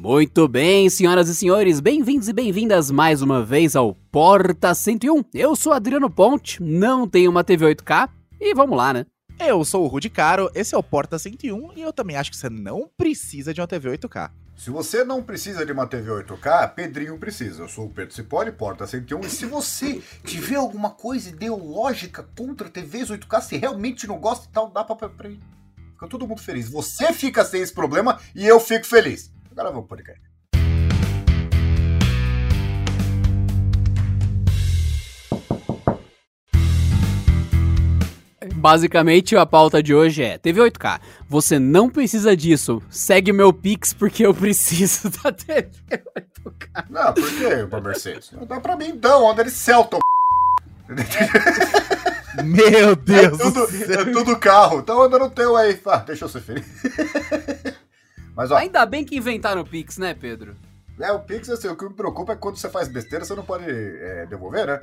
Muito bem, senhoras e senhores, bem-vindos e bem-vindas mais uma vez ao Porta 101. Eu sou Adriano Ponte, não tenho uma TV 8K e vamos lá, né? Eu sou o Rudy Caro, esse é o Porta 101 e eu também acho que você não precisa de uma TV 8K. Se você não precisa de uma TV 8K, Pedrinho precisa. Eu sou o Pedro Cipoli, Porta 101. E se você tiver alguma coisa ideológica contra TVs 8K, se realmente não gosta e tal, dá pra, pra, pra... Fica todo mundo feliz. Você fica sem esse problema e eu fico feliz. Agora vamos pro podcast. Basicamente, a pauta de hoje é TV 8K. Você não precisa disso. Segue meu Pix porque eu preciso da TV 8K. Não, por que, pra Mercedes? Dá pra mim então, anda de Celta. Meu Deus É tudo, é tudo carro. Então anda no teu aí. Ah, deixa eu ser feliz. Mas ó, Ainda bem que inventaram o Pix, né, Pedro? é, o Pix, assim, o que me preocupa é que quando você faz besteira, você não pode é, devolver, né?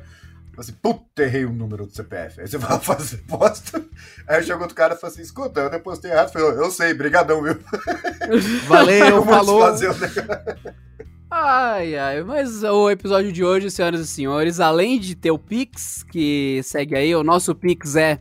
Assim, puta, errei o número do CPF. Aí você vai fazer bosta. Aí chega outro cara e fala assim: escuta, eu depositei errado. Eu, falei, eu sei, brigadão, viu? Valeu, falou. negócio. Ai, ai, mas o episódio de hoje, senhoras e senhores, além de ter o Pix, que segue aí, o nosso Pix é.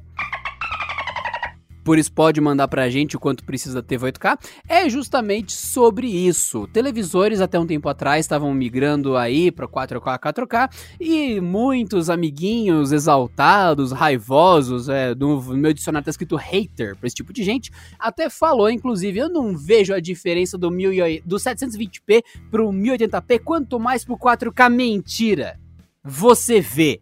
Por isso pode mandar pra gente o quanto precisa TV 8K, é justamente sobre isso. Televisores até um tempo atrás estavam migrando aí pra 4K, 4K, e muitos amiguinhos exaltados, raivosos, é, no meu dicionário tá escrito hater pra esse tipo de gente, até falou, inclusive, eu não vejo a diferença do, 1080 do 720p pro 1080p, quanto mais pro 4K. Mentira! Você vê.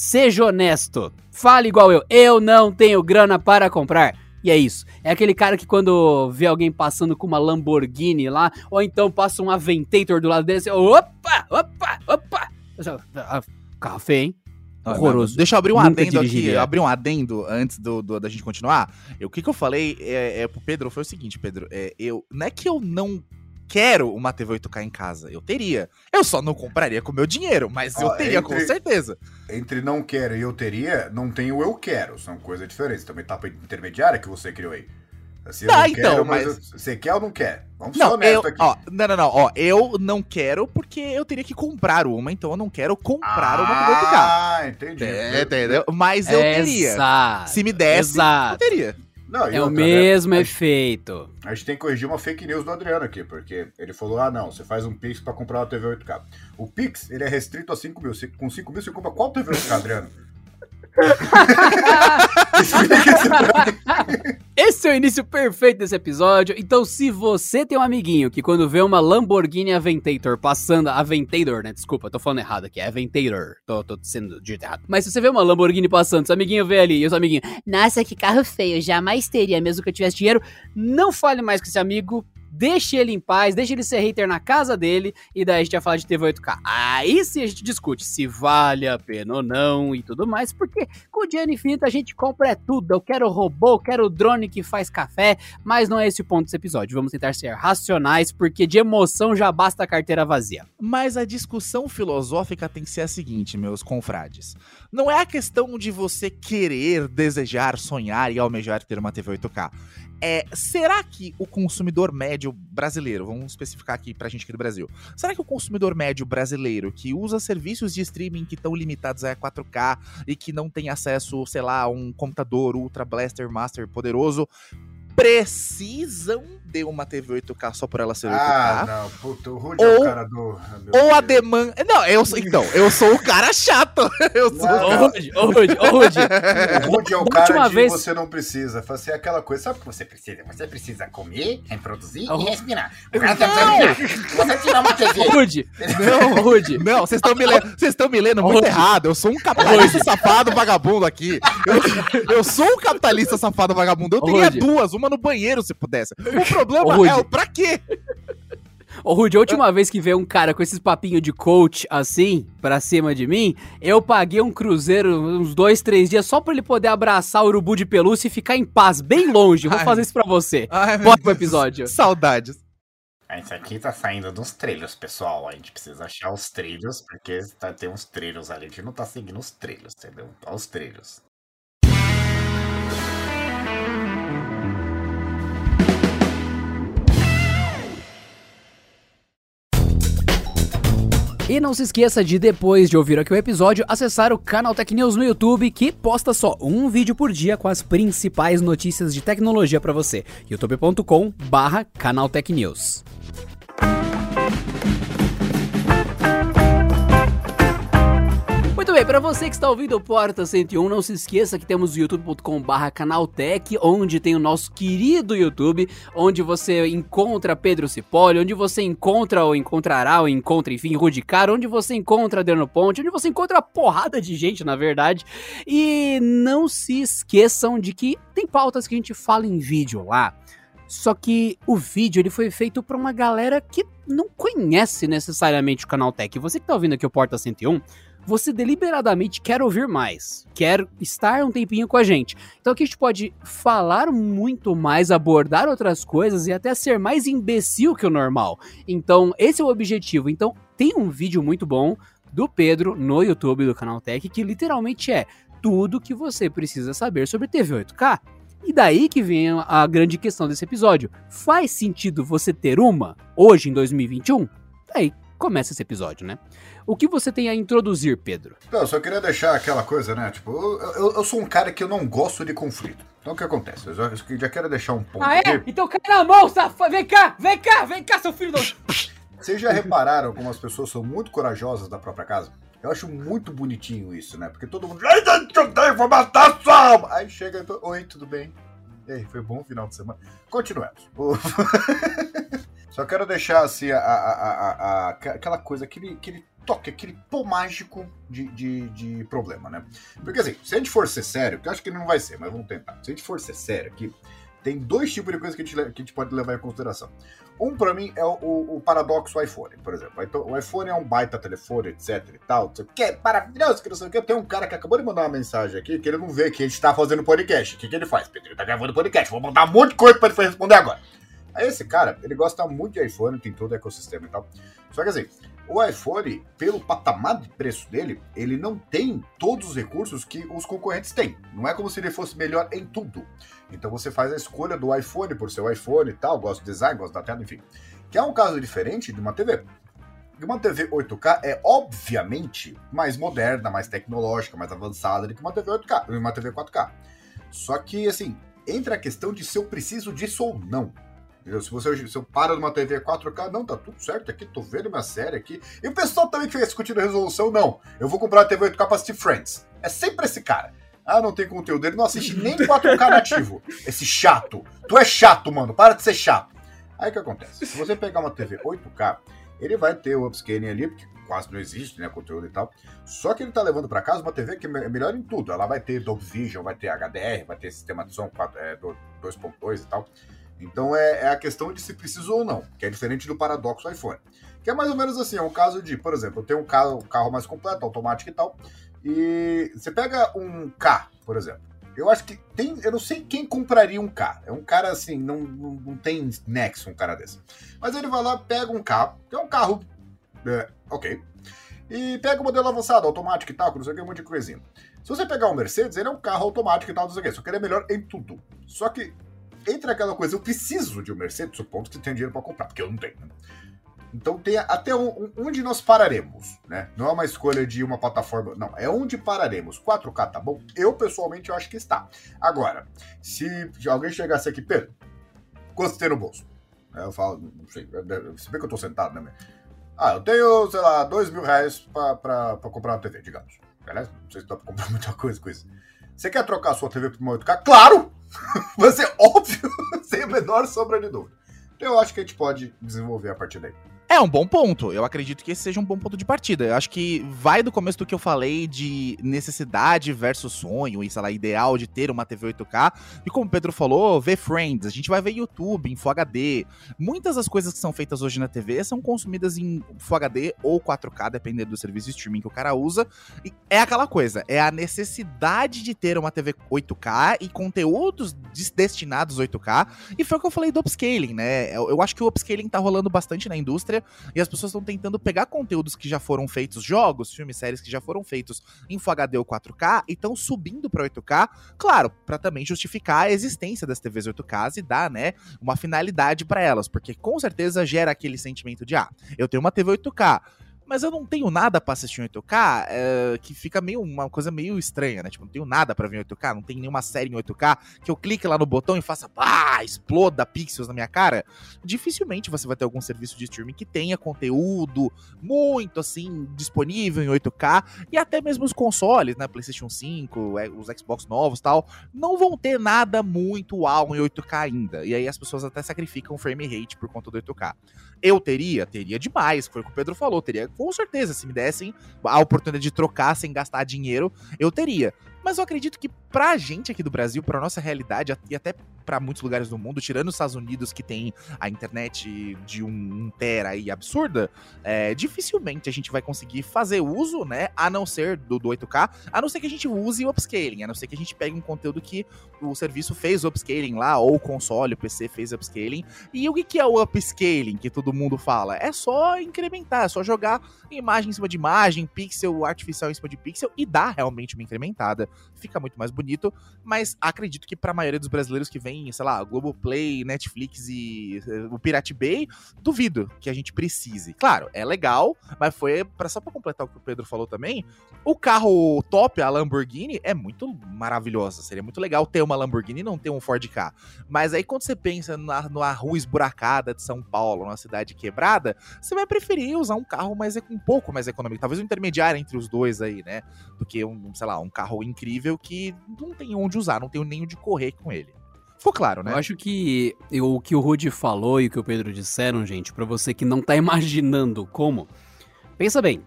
Seja honesto. Fale igual eu. Eu não tenho grana para comprar. E é isso. É aquele cara que quando vê alguém passando com uma Lamborghini lá, ou então passa um Aventator do lado dele, opa, opa, opa. Ah, Carro feio, hein? Horroroso. Deixa eu abrir um Nunca adendo aqui, dirigiria. abrir um adendo antes do, do- da gente continuar. O que, que eu falei é, é, pro Pedro foi o seguinte, Pedro. É, eu, não é que eu não quero uma TV 8K em casa. Eu teria. Eu só não compraria com meu dinheiro, mas eu Ó, teria entre- com certeza. Entre não quero e eu teria, não tem o eu quero. São coisas diferentes. Tem uma etapa intermediária que você criou aí. Assim, eu Ah, então, quero, mas- eu- Você quer ou não quer? Vamos ser Não, eu, honestos aqui. ó, não, não, não, ó, eu não quero porque eu teria que comprar uma, então eu não quero comprar uma TV 8K. Ah, entendi. É, entendeu? Mas eu teria. Exato. Se me desse, Exato. eu teria. Não, É o outra, né? mesmo A- efeito. A gente tem que corrigir uma fake news do Adriano aqui, porque ele falou: ah, não, você faz um Pix pra comprar uma TV 8K. O Pix, ele é restrito a 5 mil. Com 5 mil, você compra qual TV 8K, Adriano? Esse é o início perfeito desse episódio. Então, se você tem um amiguinho que quando vê uma Lamborghini Aventator passando. Aventator, né? Desculpa, tô falando errado aqui. É Aventator. Tô, tô sendo dito errado. Mas se você vê uma Lamborghini passando, seu amiguinho vê ali e os amiguinhos. Nossa, que carro feio. Jamais teria, mesmo que eu tivesse dinheiro. Não fale mais com esse amigo. Deixe ele em paz, deixe ele ser hater na casa dele, e daí a gente vai falar de TV 8K. Aí sim a gente discute se vale a pena ou não e tudo mais, porque com o dinheiro infinito a gente compra é tudo. Eu quero robô, eu quero drone que faz café, mas não é esse o ponto desse episódio. Vamos tentar ser racionais, porque de emoção já basta a carteira vazia. Mas a discussão filosófica tem que ser a seguinte, meus confrades. Não é a questão de você querer, desejar, sonhar e almejar ter uma TV 8K. É, será que o consumidor médio brasileiro, vamos especificar aqui pra gente aqui do Brasil, será que o consumidor médio brasileiro que usa serviços de streaming que estão limitados a 4K e que não tem acesso, sei lá, a um computador Ultra Blaster Master poderoso, precisam de uma TV 8K só por ela ser 8K? Ah, não, puta, o Rudy é Ou- o cara do. ah, meu Ou a demanda. Não, eu sou. Então, eu sou o cara chato. Eu sou. Não. Ô, Rude, ô, Rude, ô, Rude. O Rudy é o Da cara última de vez- você não precisa. Fazer aquela coisa. Sabe o que você precisa? Você precisa comer, reproduzir Oh. e respirar. O cara tá. Você tirar uma TV. Ô, Rude, Não, ô, Rude. Não, vocês estão me lendo, vocês estão me lendo muito Hoje- errado. Eu sou um capitalista safado vagabundo aqui. Eu, eu sou um capitalista safado vagabundo. Eu teria Hoje- duas, uma no banheiro se pudesse. O problema Hoje- é o pra quê? Ô, Rude, a última vez que veio um cara com esses papinhos de coach assim, pra cima de mim, eu paguei um cruzeiro uns dois, três dias só pra ele poder abraçar o urubu de pelúcia e ficar em paz, bem longe. Vou Ai. fazer isso pra você. Ai, Bora pro episódio. Saudades. Isso aqui tá saindo dos trilhos, pessoal. A gente precisa achar os trilhos, porque tá, tem uns trilhos ali. A gente não tá seguindo os trilhos, entendeu? Olha os trilhos. E não se esqueça de, depois de ouvir aqui o episódio, acessar o canal Tech News no YouTube, que posta só um vídeo por dia com as principais notícias de tecnologia para você. youtube.com barra canal bem, para você que está ouvindo o Porta 101, não se esqueça que temos o youtube.com/barra canaltech, onde tem o nosso querido YouTube, onde você encontra Pedro Cipolli, onde você encontra ou encontrará ou encontra, enfim, Rudicar, onde você encontra Adriano Ponte, onde você encontra a porrada de gente, na verdade. E não se esqueçam de que tem pautas que a gente fala em vídeo lá. Só que o vídeo ele foi feito para uma galera que não conhece necessariamente o Canal Tech. Você que tá ouvindo aqui o Porta 101, você deliberadamente quer ouvir mais, quer estar um tempinho com a gente. Então aqui a gente pode falar muito mais, abordar outras coisas e até ser mais imbecil que o normal. Então esse é o objetivo. Então tem um vídeo muito bom do Pedro no YouTube do Canal Tech que literalmente é tudo que você precisa saber sobre TV 8K. E daí que vem a grande questão desse episódio. Faz sentido você ter uma hoje em 2021? Daí começa esse episódio, né? O que você tem a introduzir, Pedro? Não, eu só queria deixar aquela coisa, né? Tipo, eu, eu, eu, sou um cara que eu não gosto de conflito. Então o que acontece? Eu já, eu já quero deixar um ponto. Ah, é? Aqui. Então cai na mão, safado! Vem cá, vem cá, vem cá, seu filho do. Vocês já repararam como as pessoas são muito corajosas da própria casa? Eu acho muito bonitinho isso, né? Porque todo mundo. Ai, vou matar sua alma! Aí chega. Oi, tudo bem? E aí, foi bom o final de semana? Continuemos. Só quero deixar assim a, a, a, aquela coisa, aquele, aquele toque, aquele pô mágico de, de, de, problema, né? Porque assim, se a gente for ser sério, que eu acho que não vai ser, mas vamos tentar. Se a gente for ser sério aqui, tem dois tipos de coisas que a gente, que a gente pode levar em consideração. Um, para mim, é o, o, o, paradoxo iPhone, por exemplo. Então, o iPhone é um baita telefone, etc e tal, que é maravilhoso, que não sei o que. Tem um cara que acabou de mandar uma mensagem aqui que ele não vê que a gente tá fazendo podcast. O que, que ele faz? Ele tá gravando podcast. Vou mandar um monte de coisa pra ele responder agora. Esse cara, ele gosta muito de iPhone, tem todo o ecossistema e tal. Só que assim, o iPhone, pelo patamar de preço dele, ele não tem todos os recursos que os concorrentes têm. Não é como se ele fosse melhor em tudo. Então você faz a escolha do iPhone por ser o iPhone e tal, gosta do design, gosta da tela, enfim. Que é um caso diferente de uma TV. Uma TV 8K é obviamente mais moderna, mais tecnológica, mais avançada do que uma TV 8K, uma TV 4K. Só que assim, entra a questão de se eu preciso disso ou não. Se você se eu paro numa TV 4K, não, tá tudo certo aqui, tô vendo minha série aqui. E o pessoal também que fica discutindo a resolução, não. Eu vou comprar uma TV 8K pra assistir Friends. É sempre esse cara. Ah, não tem conteúdo. Ele não assiste nem 4K nativo. Esse chato. Tu é chato, mano. Para de ser chato. Aí o que acontece? Se você pegar uma TV 8K, ele vai ter o upscaling ali, porque quase não existe, né, conteúdo e tal. Só que ele tá levando para casa uma TV que é melhor em tudo. Ela vai ter Dolby Vision, vai ter HDR, vai ter sistema de som 2.2 é, e tal. Então é, é, a questão de se precisa ou não, que é diferente do paradoxo iPhone. Que é mais ou menos assim, é um caso de, por exemplo, eu tenho um carro, um carro mais completo, automático e tal, e você pega um K, por exemplo. Eu acho que tem. Eu não sei quem compraria um K. É um cara assim, não, não, não tem nexo um cara desse. Mas ele vai lá, pega um K, que é um carro. É, ok. E pega o modelo avançado, automático e tal, não sei o que, um monte de coisinha. Se você pegar um Mercedes, ele é um carro automático e tal, não sei o que. Só que ele é melhor em tudo. Só que entra aquela coisa, eu preciso de um Mercedes, supondo que você tem dinheiro para comprar, porque eu não tenho, né? Então tem até onde nós pararemos, né? Não é uma escolha de uma plataforma, não, é onde pararemos. 4K tá bom? Eu pessoalmente eu acho que está. Agora, se alguém chegasse aqui, Pedro, quanto tem no bolso? Eu falo, não sei, se bem que eu tô sentado, né? Ah, eu tenho, sei lá, dois mil reais pra, pra, pra comprar uma TV, digamos. Beleza? Não sei se dá pra comprar muita coisa com isso. Você quer trocar a sua TV por uma 8K? Claro! Vai ser óbvio, sem a menor sombra de dúvida. Então eu acho que a gente pode desenvolver a partir daí. É um bom ponto. Eu acredito que esse seja um bom ponto de partida. Eu acho que vai do começo do que eu falei de necessidade versus sonho e, sei lá, ideal de ter uma TV 8K. E como o Pedro falou, ver Friends, a gente vai ver YouTube em Full HD. Muitas das coisas que são feitas hoje na TV são consumidas em Full HD ou 4K, dependendo do serviço de streaming que o cara usa. E é aquela coisa, é a necessidade de ter uma TV 8K e conteúdos destinados 8K. E foi o que eu falei do upscaling, né? Eu, acho que o upscaling tá rolando bastante na indústria e as pessoas estão tentando pegar conteúdos que já foram feitos, jogos, filmes, séries que já foram feitos em Full HD ou 4K e estão subindo para 8K, claro, para também justificar a existência das TVs 8K e dar, né, uma finalidade para elas, porque com certeza gera aquele sentimento de ah, eu tenho uma TV 8K, mas eu não tenho nada pra assistir em 8K, é, que fica meio uma coisa meio estranha, né? Tipo, não tenho nada pra ver em 8K, não tem nenhuma série em 8K que eu clique lá no botão e faça, pá, exploda pixels na minha cara. Dificilmente você vai ter algum serviço de streaming que tenha conteúdo muito assim disponível em 8K e até mesmo os consoles, né, PlayStation 5, é, os Xbox novos, tal, não vão ter nada muito uau em 8K ainda. E aí as pessoas até sacrificam o frame rate por conta do 8K. Eu teria, teria demais, foi o que o Pedro falou, teria com certeza, se me dessem a oportunidade de trocar sem gastar dinheiro, eu teria. Mas eu acredito que pra gente aqui do Brasil, pra nossa realidade e até para muitos lugares do mundo, tirando os Estados Unidos que tem a internet de um, um tera aí absurda, é, dificilmente a gente vai conseguir fazer uso, né, a não ser do, do 8K, a não ser que a gente use o upscaling, a não ser que a gente pegue um conteúdo que o serviço fez o upscaling lá, ou o console, o PC fez upscaling. E o que, é o upscaling que todo mundo fala? É só incrementar, é só jogar imagem em cima de imagem, pixel artificial em cima de pixel e dá realmente uma incrementada. Fica muito mais bonito, mas acredito que para a maioria dos brasileiros que vem, sei lá, Globoplay, Netflix e uh, o Pirate Bay, duvido que a gente precise. Claro, é legal, mas foi pra, só para completar o que o Pedro falou também, o carro top, a Lamborghini, é muito maravilhosa. Seria muito legal ter uma Lamborghini e não ter um Ford K. Mas aí quando você pensa na, numa rua esburacada de São Paulo, numa cidade quebrada, você vai preferir usar um carro mais um pouco mais econômico, talvez um intermediário entre os dois aí, né? Do que um, sei lá, um carro incrível que não tem onde usar, não tem nem onde correr com ele. Ficou claro, né? Eu acho que o que o Rudy falou e o que o Pedro disseram, gente, para você que não tá imaginando como, pensa bem.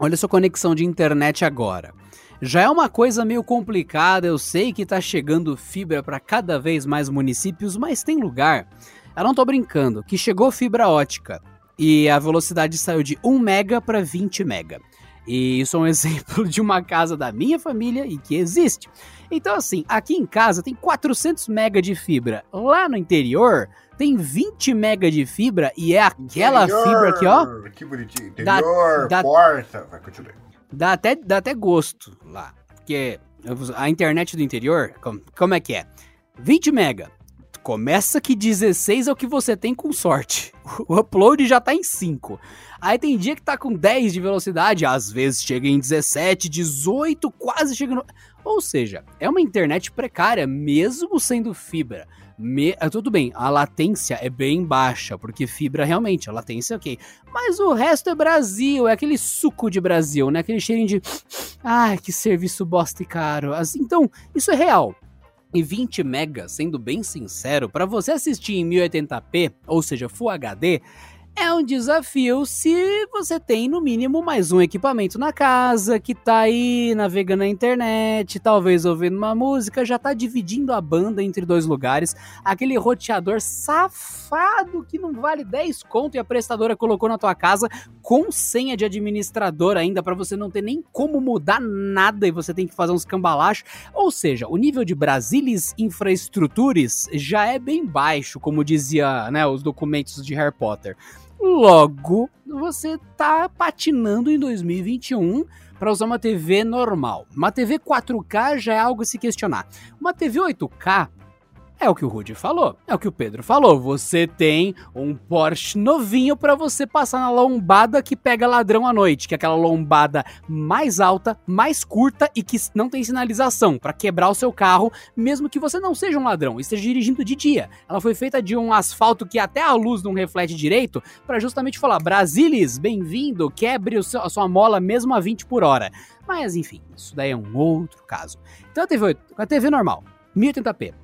Olha sua conexão de internet agora. Já é uma coisa meio complicada, eu sei que tá chegando fibra para cada vez mais municípios, mas tem lugar, eu não tô brincando, que chegou fibra ótica e a velocidade saiu de 1 mega para 20 mega. E isso é um exemplo de uma casa da minha família e que existe. Então, assim, aqui em casa tem 400 mega de fibra. Lá no interior tem 20 mega de fibra e é aquela interior, fibra aqui, ó. Que bonitinho. Interior, dá, porta. Vai, continuar. Dá até, dá até gosto lá. Porque a internet do interior, como, como é que é? 20 mega. Começa que 16 é o que você tem com sorte. O upload já tá em 5. Aí tem dia que tá com 10 de velocidade, às vezes chega em 17, 18, quase chega no. Ou seja, é uma internet precária, mesmo sendo fibra. Me... Ah, tudo bem, a latência é bem baixa, porque fibra realmente, a latência é ok. Mas o resto é Brasil, é aquele suco de Brasil, né? Aquele cheirinho de. Ai, que serviço bosta e caro. Então, isso é real. E 20 megas, sendo bem sincero, para você assistir em 1080p, ou seja, Full HD, é um desafio se você tem no mínimo mais um equipamento na casa, que tá aí navegando na internet, talvez ouvindo uma música, já tá dividindo a banda entre dois lugares, aquele roteador safado que não vale 10 conto e a prestadora colocou na tua casa com senha de administrador ainda para você não ter nem como mudar nada e você tem que fazer uns cambalachos. Ou seja, o nível de Brasilis Infraestruturas já é bem baixo, como dizia, né, os documentos de Harry Potter. Logo, você tá patinando em 2021 para usar uma TV normal. Uma TV 4K já é algo a se questionar. Uma TV 8K é o que o Rudy falou, é o que o Pedro falou. Você tem um Porsche novinho para você passar na lombada que pega ladrão à noite, que é aquela lombada mais alta, mais curta e que não tem sinalização para quebrar o seu carro, mesmo que você não seja um ladrão, esteja dirigindo de dia. Ela foi feita de um asfalto que até a luz não reflete direito, para justamente falar: Brasilis, bem-vindo, quebre seu, a sua mola mesmo a 20 por hora. Mas enfim, isso daí é um outro caso. Então a TV, a TV normal, 1080p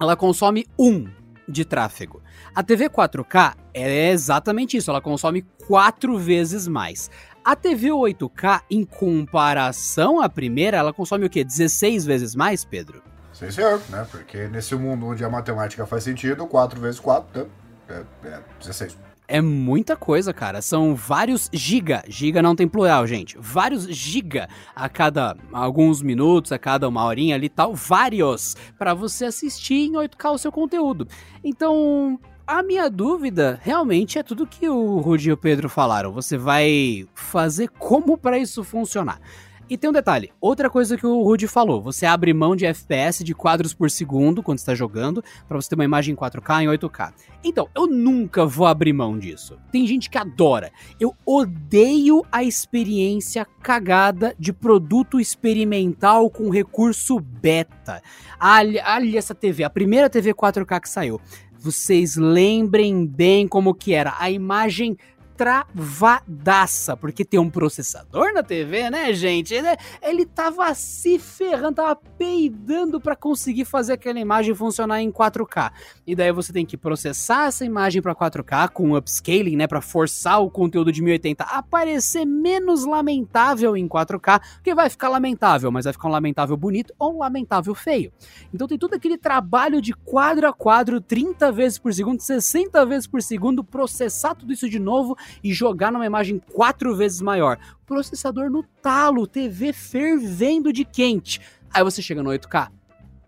ela consome 1 de tráfego. A TV 4K é exatamente isso, ela consome 4 vezes mais. A TV 8K, em comparação à primeira, ela consome o quê? 16 vezes mais, Pedro? Sim, senhor, né? Porque nesse mundo onde a matemática faz sentido, 4 vezes 4 é, é 16. É muita coisa, cara. São vários giga. Giga não tem plural, gente. Vários giga a cada alguns minutos, a cada uma horinha ali tal. Vários. para você assistir em 8K o seu conteúdo. Então, a minha dúvida realmente é tudo que o Rudy e o Pedro falaram. Você vai fazer como para isso funcionar? E tem um detalhe, outra coisa que o Rudy falou, você abre mão de FPS de quadros por segundo quando está jogando, para você ter uma imagem em 4K em 8K. Então, eu nunca vou abrir mão disso. Tem gente que adora. Eu odeio a experiência cagada de produto experimental com recurso beta. Olha, essa TV, a primeira TV 4K que saiu. Vocês lembrem bem como que era. A imagem travadaça, porque tem um processador na TV, né, gente? Ele, ele tava se ferrando, tava peidando para conseguir fazer aquela imagem funcionar em 4K. E daí você tem que processar essa imagem para 4K com upscaling, né, para forçar o conteúdo de 1080 a aparecer menos lamentável em 4K, porque vai ficar lamentável, mas vai ficar um lamentável bonito ou um lamentável feio. Então tem todo aquele trabalho de quadro a quadro, 30 vezes por segundo, 60 vezes por segundo, processar tudo isso de novo e jogar numa imagem quatro vezes maior. Processador no talo, TV fervendo de quente. Aí você chega no 8K,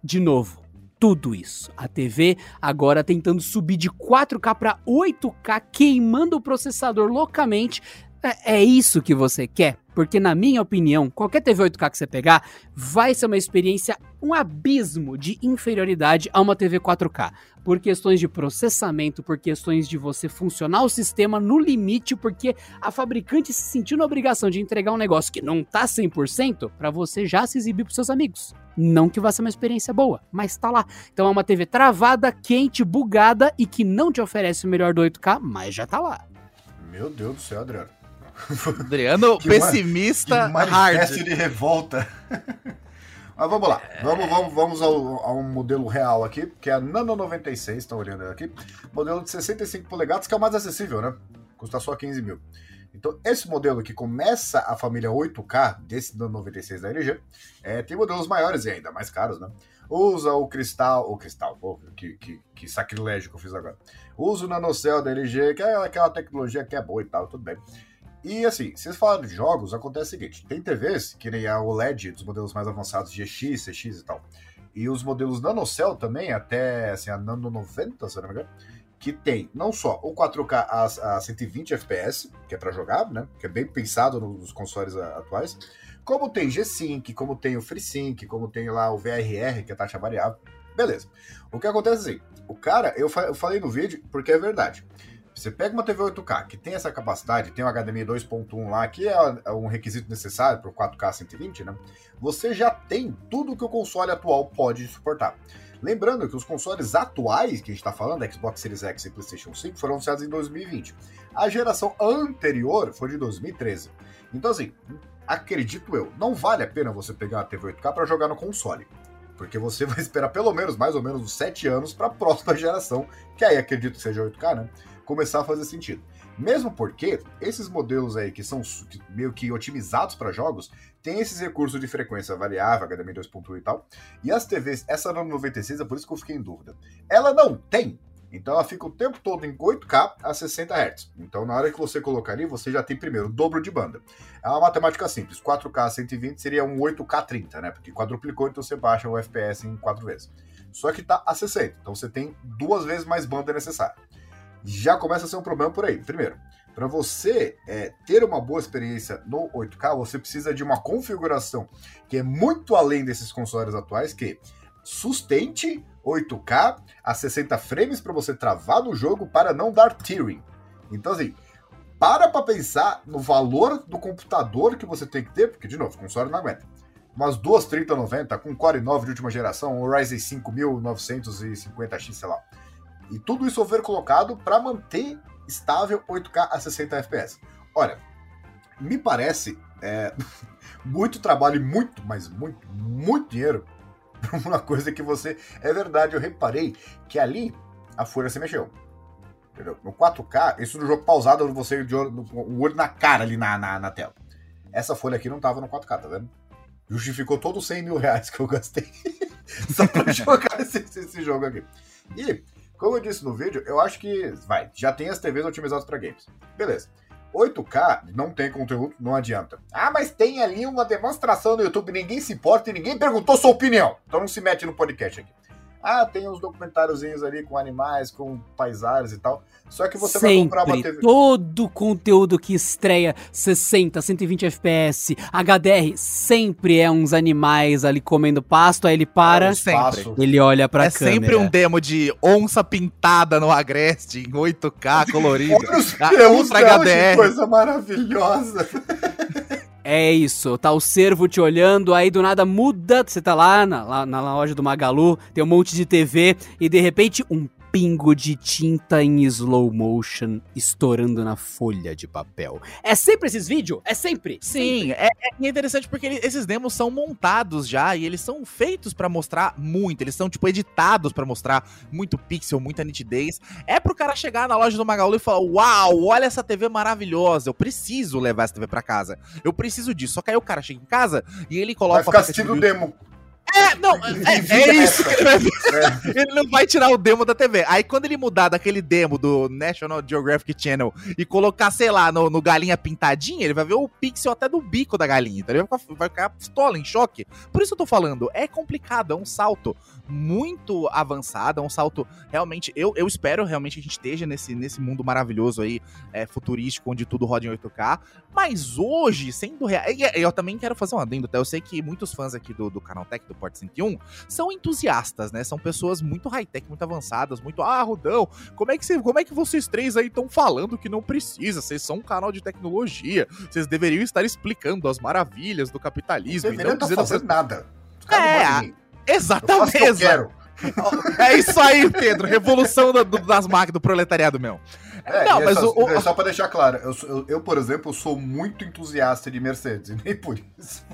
de novo, tudo isso. A TV agora tentando subir de 4K para 8K, queimando o processador loucamente. É, é isso que você quer? Porque, na minha opinião, qualquer TV 8K que você pegar vai ser uma experiência, um abismo de inferioridade a uma TV 4K. Por questões de processamento, por questões de você funcionar o sistema no limite, porque a fabricante se sentiu na obrigação de entregar um negócio que não tá 100% para você já se exibir pros seus amigos. Não que vá ser uma experiência boa, mas tá lá. Então é uma TV travada, quente, bugada e que não te oferece o melhor do 8K, mas já tá lá. Meu Deus do céu, Adriano. Adriano, Que pessimista Que manifesto hard. de revolta. Mas vamos lá, vamos, vamos, vamos ao, ao modelo real aqui, que é a Nano 96, estão olhando aqui. Modelo de 65 polegadas, que é o mais acessível, né? Custa só 15 mil. Então, esse modelo que começa a família 8K, desse Nano 96 da LG, é, tem modelos maiores e ainda mais caros, né? Usa o cristal, o cristal, pô, que, que, que sacrilégio que eu fiz agora. Usa o nanocell da LG, que é aquela tecnologia que é boa e tal, tudo bem. E assim, se vocês falaram de jogos, acontece o seguinte: tem TVs, que nem a OLED dos modelos mais avançados GX, CX e tal. E os modelos NanoCell também, até assim, a Nano 90, se não me engano, que tem não só o 4K a, a 120 FPS, que é para jogar, né? Que é bem pensado nos consoles a- atuais, como tem G-Sync, como tem o FreeSync, como tem lá o VRR, que é taxa variável. Beleza. O que acontece assim, o cara, eu, fa- eu falei no vídeo porque é verdade. Você pega uma TV 8K que tem essa capacidade, tem o HDMI 2.1 lá, que é é um requisito necessário para o 4K 120, né? Você já tem tudo que o console atual pode suportar. Lembrando que os consoles atuais que a gente está falando, Xbox Series X e PlayStation 5, foram anunciados em 2020. A geração anterior foi de 2013. Então, assim, acredito eu, não vale a pena você pegar uma TV 8K para jogar no console. Porque você vai esperar pelo menos, mais ou menos, uns 7 anos para a próxima geração, que aí acredito que seja 8K, né? Começar a fazer sentido. Mesmo porque esses modelos aí que são meio que otimizados para jogos, tem esses recursos de frequência variável, HDMI 2.1 e tal. E as TVs, essa Nano 96, é por isso que eu fiquei em dúvida. Ela não tem, então ela fica o tempo todo em 8K a 60 Hz. Então na hora que você colocar ali, você já tem primeiro o dobro de banda. É uma matemática simples. 4K a 120 seria um 8K 30, né? Porque quadruplicou, então você baixa o FPS em 4 vezes. Só que tá a 60, então você tem duas vezes mais banda necessária. Já começa a ser um problema por aí. Primeiro, para você é, ter uma boa experiência no 8K, você precisa de uma configuração que é muito além desses consoles atuais, que sustente 8K a 60 frames para você travar no jogo para não dar tearing. Então, assim, para para pensar no valor do computador que você tem que ter, porque, de novo, o console não aguenta. Umas duas 3090 com Core 9 de última geração, um Ryzen 5950X, sei lá. E tudo isso overclockado para manter estável 8K a 60 FPS. Olha, me parece é, muito trabalho e muito, mas muito, muito dinheiro pra uma coisa que você. É verdade, eu reparei que ali a folha se mexeu. Entendeu? No 4K, isso no jogo pausado, você de olho, o olho na cara ali na, na, na tela. Essa folha aqui não tava no 4K, tá vendo? Justificou todos os 100 mil reais que eu gastei só pra jogar esse, esse jogo aqui. E, como eu disse no vídeo, eu acho que, vai, já tem as TVs otimizadas para games. Beleza. 8K não tem conteúdo, não adianta. Ah, mas tem ali uma demonstração no YouTube, ninguém se importa e ninguém perguntou sua opinião. Então não se mete no podcast aqui. Ah, tem uns documentáriozinhos ali com animais, com paisagens e tal. Só que você vai comprar uma Sempre, TV. todo conteúdo que estreia 60, 120 FPS, HDR, sempre é uns animais ali comendo pasto, aí ele para, É. Sempre. ele olha pra é câmera. sempre um demo de onça pintada no Agreste em 8K colorido. Olha os Ah, HDR. coisa maravilhosa. É isso, tá o servo te olhando, aí do nada muda, você tá lá na, na loja do Magalu, tem um monte de TV, e de repente um pingo de tinta em slow motion estourando na folha de papel. É sempre esses vídeos? É sempre? Sim, é, é interessante porque ele- esses demos são montados já e eles são feitos pra mostrar muito. Eles são, tipo, editados pra mostrar muito pixel, muita nitidez. É pro cara chegar na loja do Magalu e falar: Uau, olha essa TV maravilhosa. Eu preciso levar essa TV pra casa. Eu preciso disso. Só que aí o cara chega em casa e ele coloca Vai ficar assistindo o do demo. É, não, é, é isso que ele vai fazer. Ele não vai tirar o demo da TV. Aí quando ele mudar daquele demo do National Geographic Channel e colocar, sei lá, no, no galinha pintadinha, ele vai ver o pixel até do bico da galinha, tá? Ele vai ficar, vai ficar pistola, em choque. Por isso eu tô falando, é complicado, é um salto muito avançado, é um salto realmente. Eu, eu espero realmente que a gente esteja nesse, nesse mundo maravilhoso aí, é, futurístico, onde tudo roda em 8K. Mas hoje, sendo real. e- e Eu também quero fazer um adendo, tá? Eu sei que muitos fãs aqui do, do canal Tech, do Port 101, são entusiastas, né? São pessoas muito high-tech, muito avançadas, muito. Ah, Rudão, como é que, você, como é que vocês três aí estão falando que não precisa? Vocês são um canal de tecnologia. Vocês deveriam estar explicando as maravilhas do capitalismo. Não tá dizendo fazendo nada. É, mim. Eu Exatamente. que eu quero. É isso aí, Pedro. Revolução da- do- das máquinas, do proletariado meu. É, Não, é mas só, o- o- é só pra deixar claro, eu, sou- eu, eu, por exemplo, sou muito entusiasta de Mercedes, e nem por isso.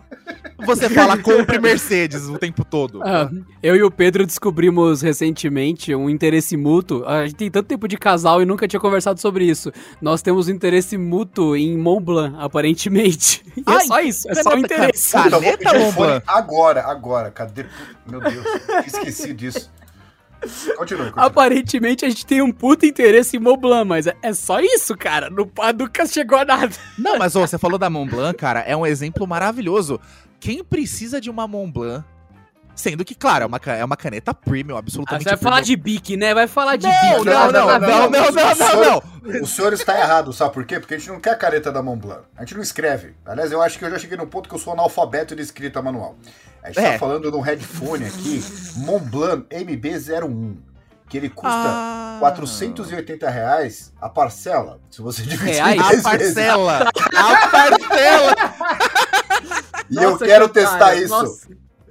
Você fala compre Mercedes o tempo todo. Ah, eu e o Pedro descobrimos recentemente um interesse mútuo. A gente tem tanto tempo de casal e nunca tinha conversado sobre isso. Nós temos um interesse mútuo em Mont Blanc, aparentemente. E é Ai, só isso, é só o caneta, interesse. cara. Puta, eu vou Caneta, pedir o Lomba? fone agora, agora. Cadê? Meu Deus, esqueci disso. Continue, continue. Aparentemente a gente tem um puta interesse em Mont Blanc, mas é, é só isso, cara. No, nunca chegou a nada. Não, mas ô, você falou da Mont Blanc, cara, é um exemplo maravilhoso. Quem precisa de uma Mont Blanc, sendo que, claro, é uma, é uma caneta premium, Ah, absolutamente você vai falar de bique, né? Vai falar de Não, bique. não, não, não, não, não, não, O senhor- não. O senhor está errado, sabe por quê? Porque a gente não quer a careta da Mont Blanc. A gente não escreve. Aliás, eu acho que eu já cheguei num ponto que eu sou analfabeto de escrita manual. A gente É. tá falando de um headphone aqui, Mont Blanc MB01, que ele custa Ah. 480 reais a parcela. Se você dividir Reais? em A 10 vezes. parcela! A parcela! E eu quero testar isso.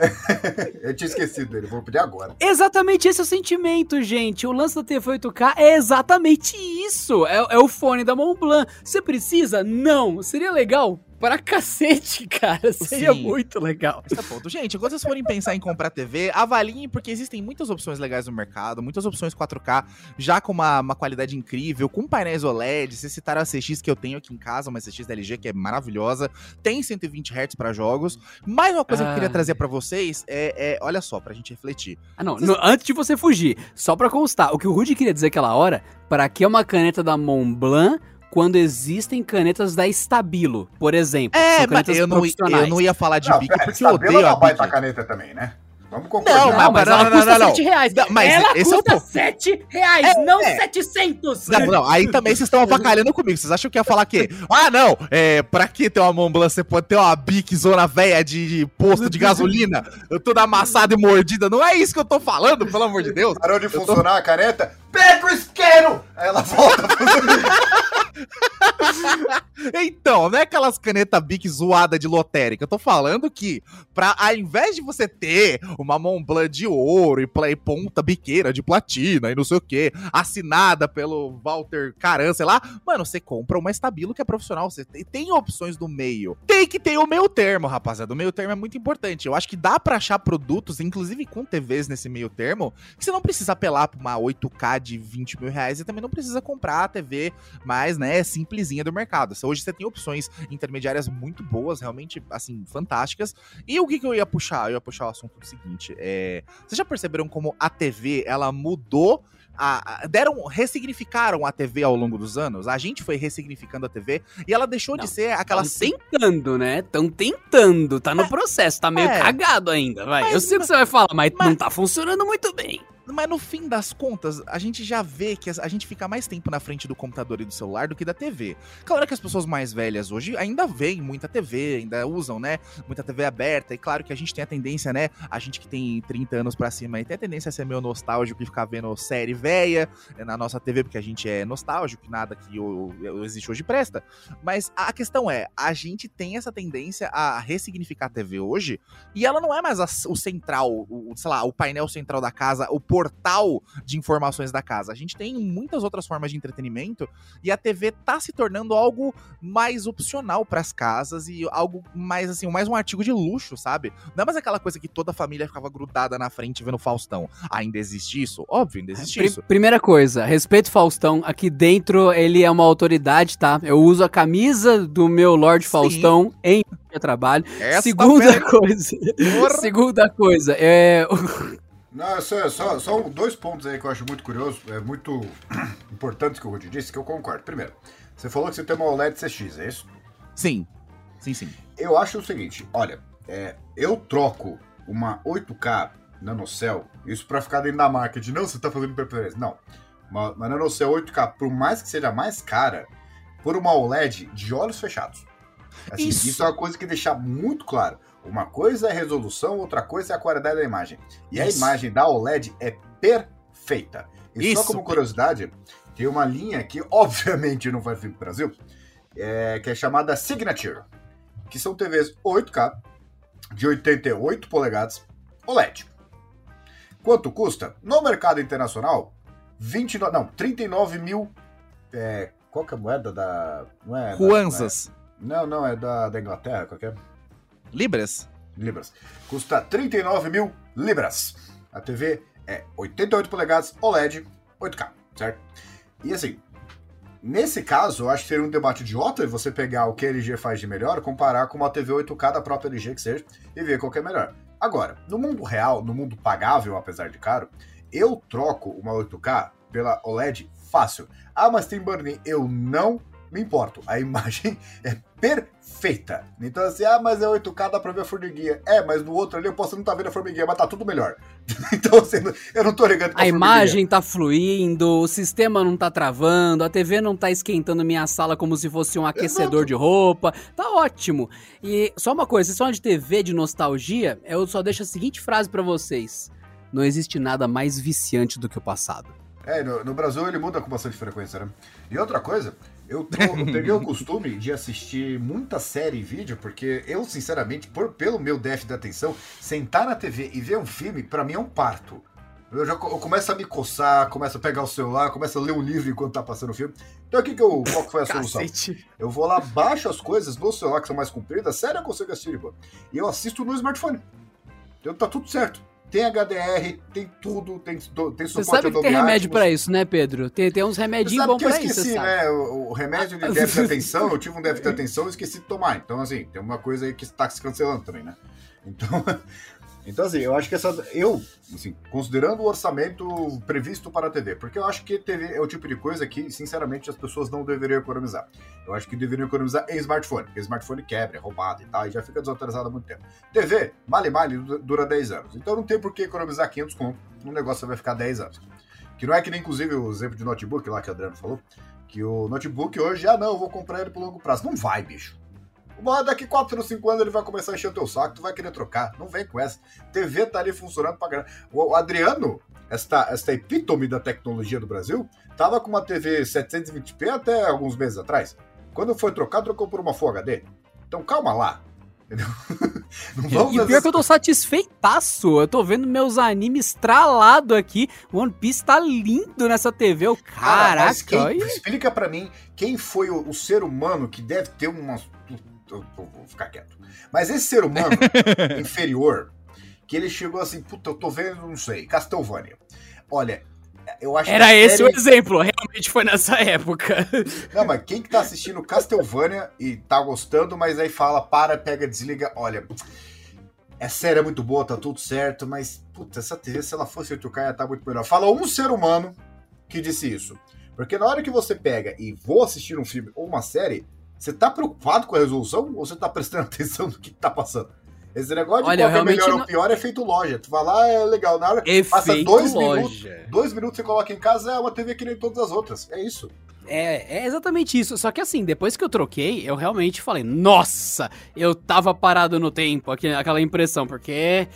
Eu tinha esquecido dele, vou pedir agora. Exatamente esse é o sentimento, gente. O lance da TV 8K é exatamente isso. É, é o fone da Mont Blanc. Você precisa? Não. Seria legal? Pra cacete, cara. Seria Sim. muito legal. Esse é o ponto. Gente, quando vocês forem pensar em comprar TV, avaliem, porque existem muitas opções legais no mercado, muitas opções 4K, já com uma, uma qualidade incrível, com painéis OLED. Vocês citaram a CX que eu tenho aqui em casa, uma CX da LG que é maravilhosa, tem 120 Hz para jogos. Mas uma coisa que eu queria Ah. trazer para vocês é, é, olha só, pra gente refletir. Ah, não. no- antes de você fugir, só pra constar, o que o Rudy queria dizer aquela hora, pra que é uma caneta da Mont Blanc quando existem canetas da Stabilo, por exemplo. É, mas eu não, eu não ia falar de Não, Bic pera, porque eu Stabilo odeio a Bic. caneta também, né? Vamos concordar. Não, Não, mas- não, ela não, custa não, não. 7 reais. Não, mas ela esse é o custa ponto. 7 reais, É, não é. 700. Não, não, aí também vocês estão avacalhando comigo. Vocês acham que ia falar que, ah, não, é, pra que ter uma Mont Blanc, você pode ter uma Bic zona velha de, de posto de gasolina, toda amassada e mordida. Não é isso que eu tô falando, pelo amor de Deus. Parou de funcionar a caneta? Pega o isqueiro! Aí ela volta. Então, não é aquelas canetas Bic zoada de lotérica. Eu tô falando que, pra, ao invés de você ter uma Mont Blanc de ouro e play ponta biqueira de platina e não sei o que, assinada pelo Walter Caran, sei lá, mano, você compra uma Estabilo que é profissional. Você tem, tem opções do meio. Tem que ter o meio termo, rapaziada. O meio termo é muito importante. Eu acho que dá pra achar produtos, inclusive com TVs nesse meio termo, que você não precisa apelar pra uma 8K de 20 mil reais e também não precisa comprar a TV mais, né, simplesinha do mercado. Hoje você tem opções intermediárias muito boas, realmente, assim, fantásticas. E o que, que eu ia puxar? Eu ia puxar o assunto do seguinte: é, vocês já perceberam como a TV ela mudou? a- a- deram, ressignificaram a TV ao longo dos anos. A gente foi ressignificando a TV e ela deixou Não, de ser aquela Tão tentando, né? Tão tentando. Tá no processo, tá meio É. cagado ainda, vai. Mas- eu sei o que você vai falar, mas, mas- não tá funcionando muito bem. Mas no fim das contas, a gente já vê que a gente fica mais tempo na frente do computador e do celular do que da TV. Claro que as pessoas mais velhas hoje ainda veem muita TV, ainda usam, né? Muita TV aberta. E claro que a gente tem a tendência, né? A gente que tem 30 anos pra cima aí tem a tendência a ser meio nostálgico e ficar vendo série velha eh, na nossa TV, porque a gente é nostálgico, que nada que existe hoje presta. Mas a questão é, a gente tem essa tendência a ressignificar a TV hoje, e ela não é mais a, o central, o, sei lá, o painel central da casa, o portal de informações da casa. A gente tem muitas outras formas de entretenimento e a TV tá se tornando algo mais opcional para as casas e algo mais assim, mais um artigo de luxo, sabe? Não é mais aquela coisa que toda a família ficava grudada na frente vendo Faustão. Ainda existe isso? Óbvio, ainda existe Pr isso. Primeira coisa, respeito Faustão. Aqui dentro ele é uma autoridade, tá? Eu uso a camisa do meu Lorde Sim. Faustão em trabalho. Essa Segunda coisa. Segunda coisa, é não, só, só, só dois pontos aí que eu acho muito curioso, é muito importantes que o Rudy disse, que eu concordo. Primeiro, você falou que você tem uma OLED CX, é isso? Sim. Sim, sim. Eu acho o seguinte, olha, é, eu troco uma 8K NanoCell, isso para ficar dentro da marca de não, você tá fazendo preferência. Não. Uma, uma NanoCell 8K, por mais que seja mais cara, por uma OLED de olhos fechados. Assim, isso. isso é uma coisa que deixar muito claro. Uma coisa é resolução, outra coisa é a qualidade da imagem. E Isso. a imagem da OLED é perfeita. E Isso. só como curiosidade, tem uma linha que obviamente não vai vir para o Brasil, é, que é chamada Signature, que são TVs 8K de 88 polegadas OLED. Quanto custa? No mercado internacional, 29, não, 39 mil. É, qual que é a moeda da. Não é. Ruanzas. Não, não, é da, da Inglaterra, qualquer. É? Libras? Libras. Custa 39 mil libras. A TV é 88 polegadas OLED 8K, certo? E assim, nesse caso, eu acho que seria um debate idiota você pegar o que a LG faz de melhor, comparar com uma TV 8K da própria LG que seja, e ver qual que é melhor. Agora, no mundo real, no mundo pagável, apesar de caro, eu troco uma 8K pela OLED fácil. Ah, mas tem burn-in. Eu não me importo. A imagem é perfeita. Então, assim, ah, mas é 8K, dá pra ver a formiguinha. É, mas no outro ali eu posso não estar tá vendo a formiguinha, mas tá tudo melhor. então, assim, eu não tô ligando com a, a imagem tá fluindo, o sistema não tá travando, a TV não tá esquentando minha sala como se fosse um aquecedor Exato. de roupa. Tá ótimo. E só uma coisa, vocês falam de TV, de nostalgia, eu só deixo a seguinte frase para vocês. Não existe nada mais viciante do que o passado. É, no, no Brasil ele muda com bastante frequência, né? E outra coisa, eu, tô, eu peguei o costume de assistir muita série e vídeo, porque eu, sinceramente, por, pelo meu déficit de atenção, sentar na TV e ver um filme, para mim é um parto. Eu já eu começo a me coçar, começo a pegar o celular, começo a ler um livro enquanto tá passando o filme. Então aqui que eu, qual que foi a solução? Eu vou lá, baixo as coisas no celular que são mais compridas, sério eu consigo assistir, pô. E eu assisto no smartphone. Então tá tudo certo tem HDR, tem tudo, tem, tem suporte Você sabe que tem remédio para isso, né, Pedro? Tem, tem uns remedinhos bons pra isso, esqueci, né? O, o, remédio de déficit de atenção, eu tive um déficit de atenção e esqueci de tomar. Então, assim, tem uma coisa aí que está se cancelando também, né? Então, Então, assim, eu acho que essa. Eu, assim, considerando o orçamento previsto para a TV, porque eu acho que TV é o tipo de coisa que, sinceramente, as pessoas não deveriam economizar. Eu acho que deveriam economizar em smartphone, porque smartphone quebra, é roubado e tal, e já fica desautorizado há muito tempo. TV, male male, dura 10 anos. Então não tem por que economizar 500 conto, um negócio vai ficar 10 anos. Que não é que nem, inclusive, o exemplo de notebook lá que o Adriano falou, que o notebook hoje, ah, não, eu vou comprar ele por longo prazo. Não vai, bicho. Uma daqui 4 ou 5 anos ele vai começar a encher o teu saco, tu vai querer trocar. Não vem com essa. TV tá ali funcionando pra caramba. O Adriano, esta, esta epítome da tecnologia do Brasil, tava com uma TV 720p até alguns meses atrás. Quando foi trocar, trocou por uma Full HD. Então calma lá. Não vamos e pior que eu tô satisfeitaço. Eu tô vendo meus animes estralado aqui. One Piece tá lindo nessa TV. Eu, caraca. Cara, quem, explica para mim quem foi o, o, ser humano que deve ter uma eu, vou ficar quieto. Mas esse ser humano inferior, que ele chegou assim, puta, eu tô vendo, não sei, Castlevania. Olha, eu acho Era esse série... o exemplo, realmente foi nessa época. Não, mas quem que tá assistindo Castlevania e tá gostando, mas aí fala, para, pega, desliga, olha. É série é muito boa, tá tudo certo, mas, puta, essa TV, se ela fosse 8K, ia tá muito melhor. Fala um ser humano que disse isso. Porque na hora que você pega e vou assistir um filme ou uma série, você tá preocupado com a resolução ou você tá prestando atenção no que tá passando? Esse negócio de Olha, qual que é melhor não- ou pior é feito loja. Tu vai lá, é legal. Na hora, passa Efeito dois loja. minutos, dois minutos você coloca em casa, é uma TV que nem todas as outras. É isso. É, é exatamente isso. Só que assim, depois que eu troquei, eu realmente falei, nossa, eu tava parado no tempo, aquela impressão, porque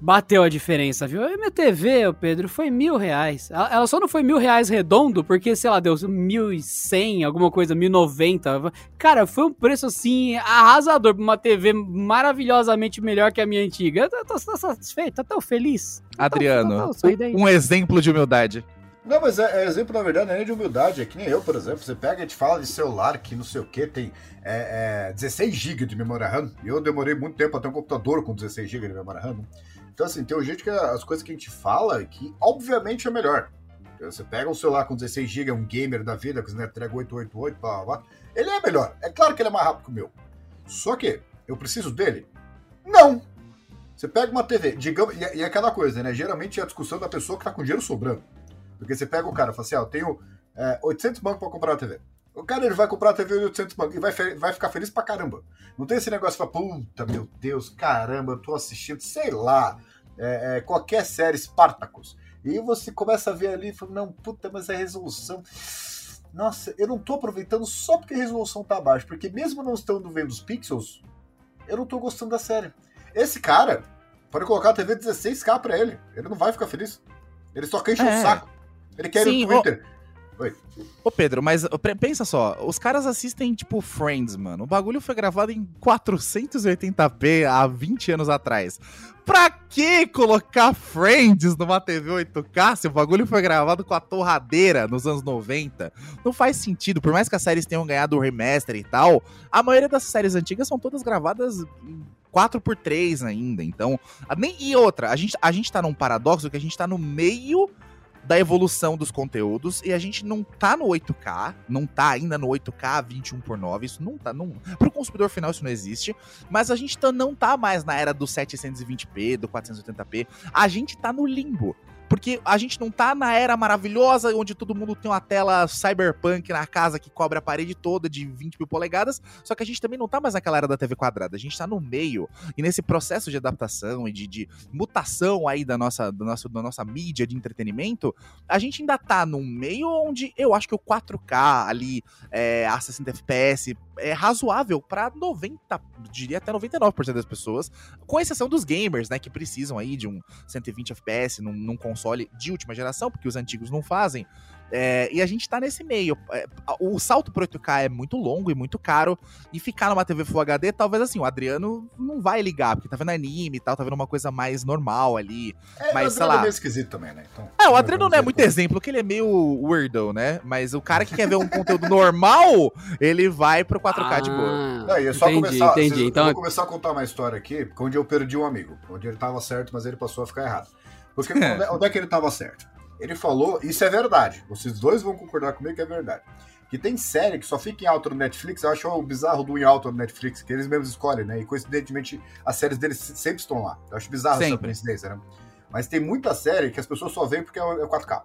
bateu a diferença, viu? E minha TV, Pedro, foi mil reais. Ela, só não foi mil reais redondo, porque, sei lá, deu mil e cem, alguma coisa, mil noventa. Cara, foi um preço, assim, arrasador pra uma TV maravilhosamente melhor que a minha antiga. Eu tô, tô- tô satisfeito, tô tão feliz. Tô- Adriano, tô- tô sorridente. um exemplo de humildade. Não, mas é, é exemplo, na verdade, não é nem de humildade. É que nem eu, por exemplo. Você pega e te fala de celular que não sei o que, tem é, é, 16 GB de memória RAM. E eu demorei muito tempo até um computador com 16 GB de memória RAM. Então, assim, tem um jeito que as coisas que a gente fala que, obviamente, é melhor. Você pega um celular com 16 GB, um gamer da vida, com Snapdragon 888, blá, blá, blá, ele é melhor. É claro que ele é mais rápido que o meu. Só que, eu preciso dele? Não! Você pega uma TV, digamos, e é, e é aquela coisa, né? Geralmente é a discussão da pessoa que tá com dinheiro sobrando. Porque você pega o cara e fala assim, ó, eu tenho é, 800 bancos pra comprar uma TV. O cara ele vai comprar a TV de 800 bancos e vai, vai ficar feliz pra caramba. Não tem esse negócio de falar, puta, meu Deus, caramba, eu tô assistindo, sei lá, é, é, qualquer série, Spartacus. E você começa a ver ali e fala, não, puta, mas a resolução... Nossa, eu não tô aproveitando só porque a resolução tá baixa. Porque mesmo não estando vendo os pixels, eu não tô gostando da série. Esse cara, pode colocar a TV 16K pra ele. Ele não vai ficar feliz. Ele só quer encher É. o saco. Ele quer ir Sim, no Twitter. Ô Pedro, mas pensa só, os caras assistem tipo Friends, mano. O bagulho foi gravado em 480p há 20 anos atrás. Pra que colocar Friends numa TV 8K se o bagulho foi gravado com a torradeira nos anos 90? Não faz sentido, por mais que as séries tenham ganhado o remaster e tal, a maioria das séries antigas são todas gravadas em 4x3 ainda. Então, nem e outra, a gente, a gente tá num paradoxo que a gente tá no meio da evolução dos conteúdos e a gente não tá no 8K, não tá ainda no 8K 21 por 9, isso não tá, não, pro consumidor final isso não existe, mas a gente tá- não tá mais na era do 720p, do 480p, a gente tá no limbo. Porque a gente não tá na era maravilhosa onde todo mundo tem uma tela cyberpunk na casa que cobre a parede toda de 20 mil polegadas, só que a gente também não tá mais naquela era da TV quadrada, a gente tá no meio. E nesse processo de adaptação e de, de mutação aí da nossa, da, nossa, da nossa mídia de entretenimento, a gente ainda tá num meio onde eu acho que o 4K ali, é, a 60 FPS, é razoável pra 90, diria até 99% das pessoas, com exceção dos gamers, né, que precisam aí de um 120 FPS num, num console de última geração, porque os antigos não fazem. É, e a gente tá nesse meio. É, o salto pro 8K é muito longo e muito caro. E ficar numa TV Full HD, talvez assim, o Adriano não vai ligar, porque tá vendo anime e tal, tá vendo uma coisa mais normal ali. É, Mas, o sei lá. é meio esquisito também, né? Então, É, o não Adriano não é dizer muito como- exemplo, porque ele é meio weirdo, né? Mas o cara que quer ver um conteúdo normal, ele vai pro 4K de boa. Ah, Não, e é só entendi, começar. entendi. vocês- Eu Então, vou começar a contar uma história aqui, onde eu perdi um amigo. Onde ele tava certo, mas ele passou a ficar errado. Porque onde, é- onde é que ele tava certo? Ele falou, isso é verdade. Vocês dois vão concordar comigo que é verdade. Que tem série que só fica em alta no Netflix. Eu acho o bizarro do em alta no Netflix, que eles mesmos escolhem, né? E coincidentemente as séries deles sempre estão lá. Eu acho bizarro essa Sempre. coincidência, né? Mas tem muita série que as pessoas só veem porque é o é o 4K.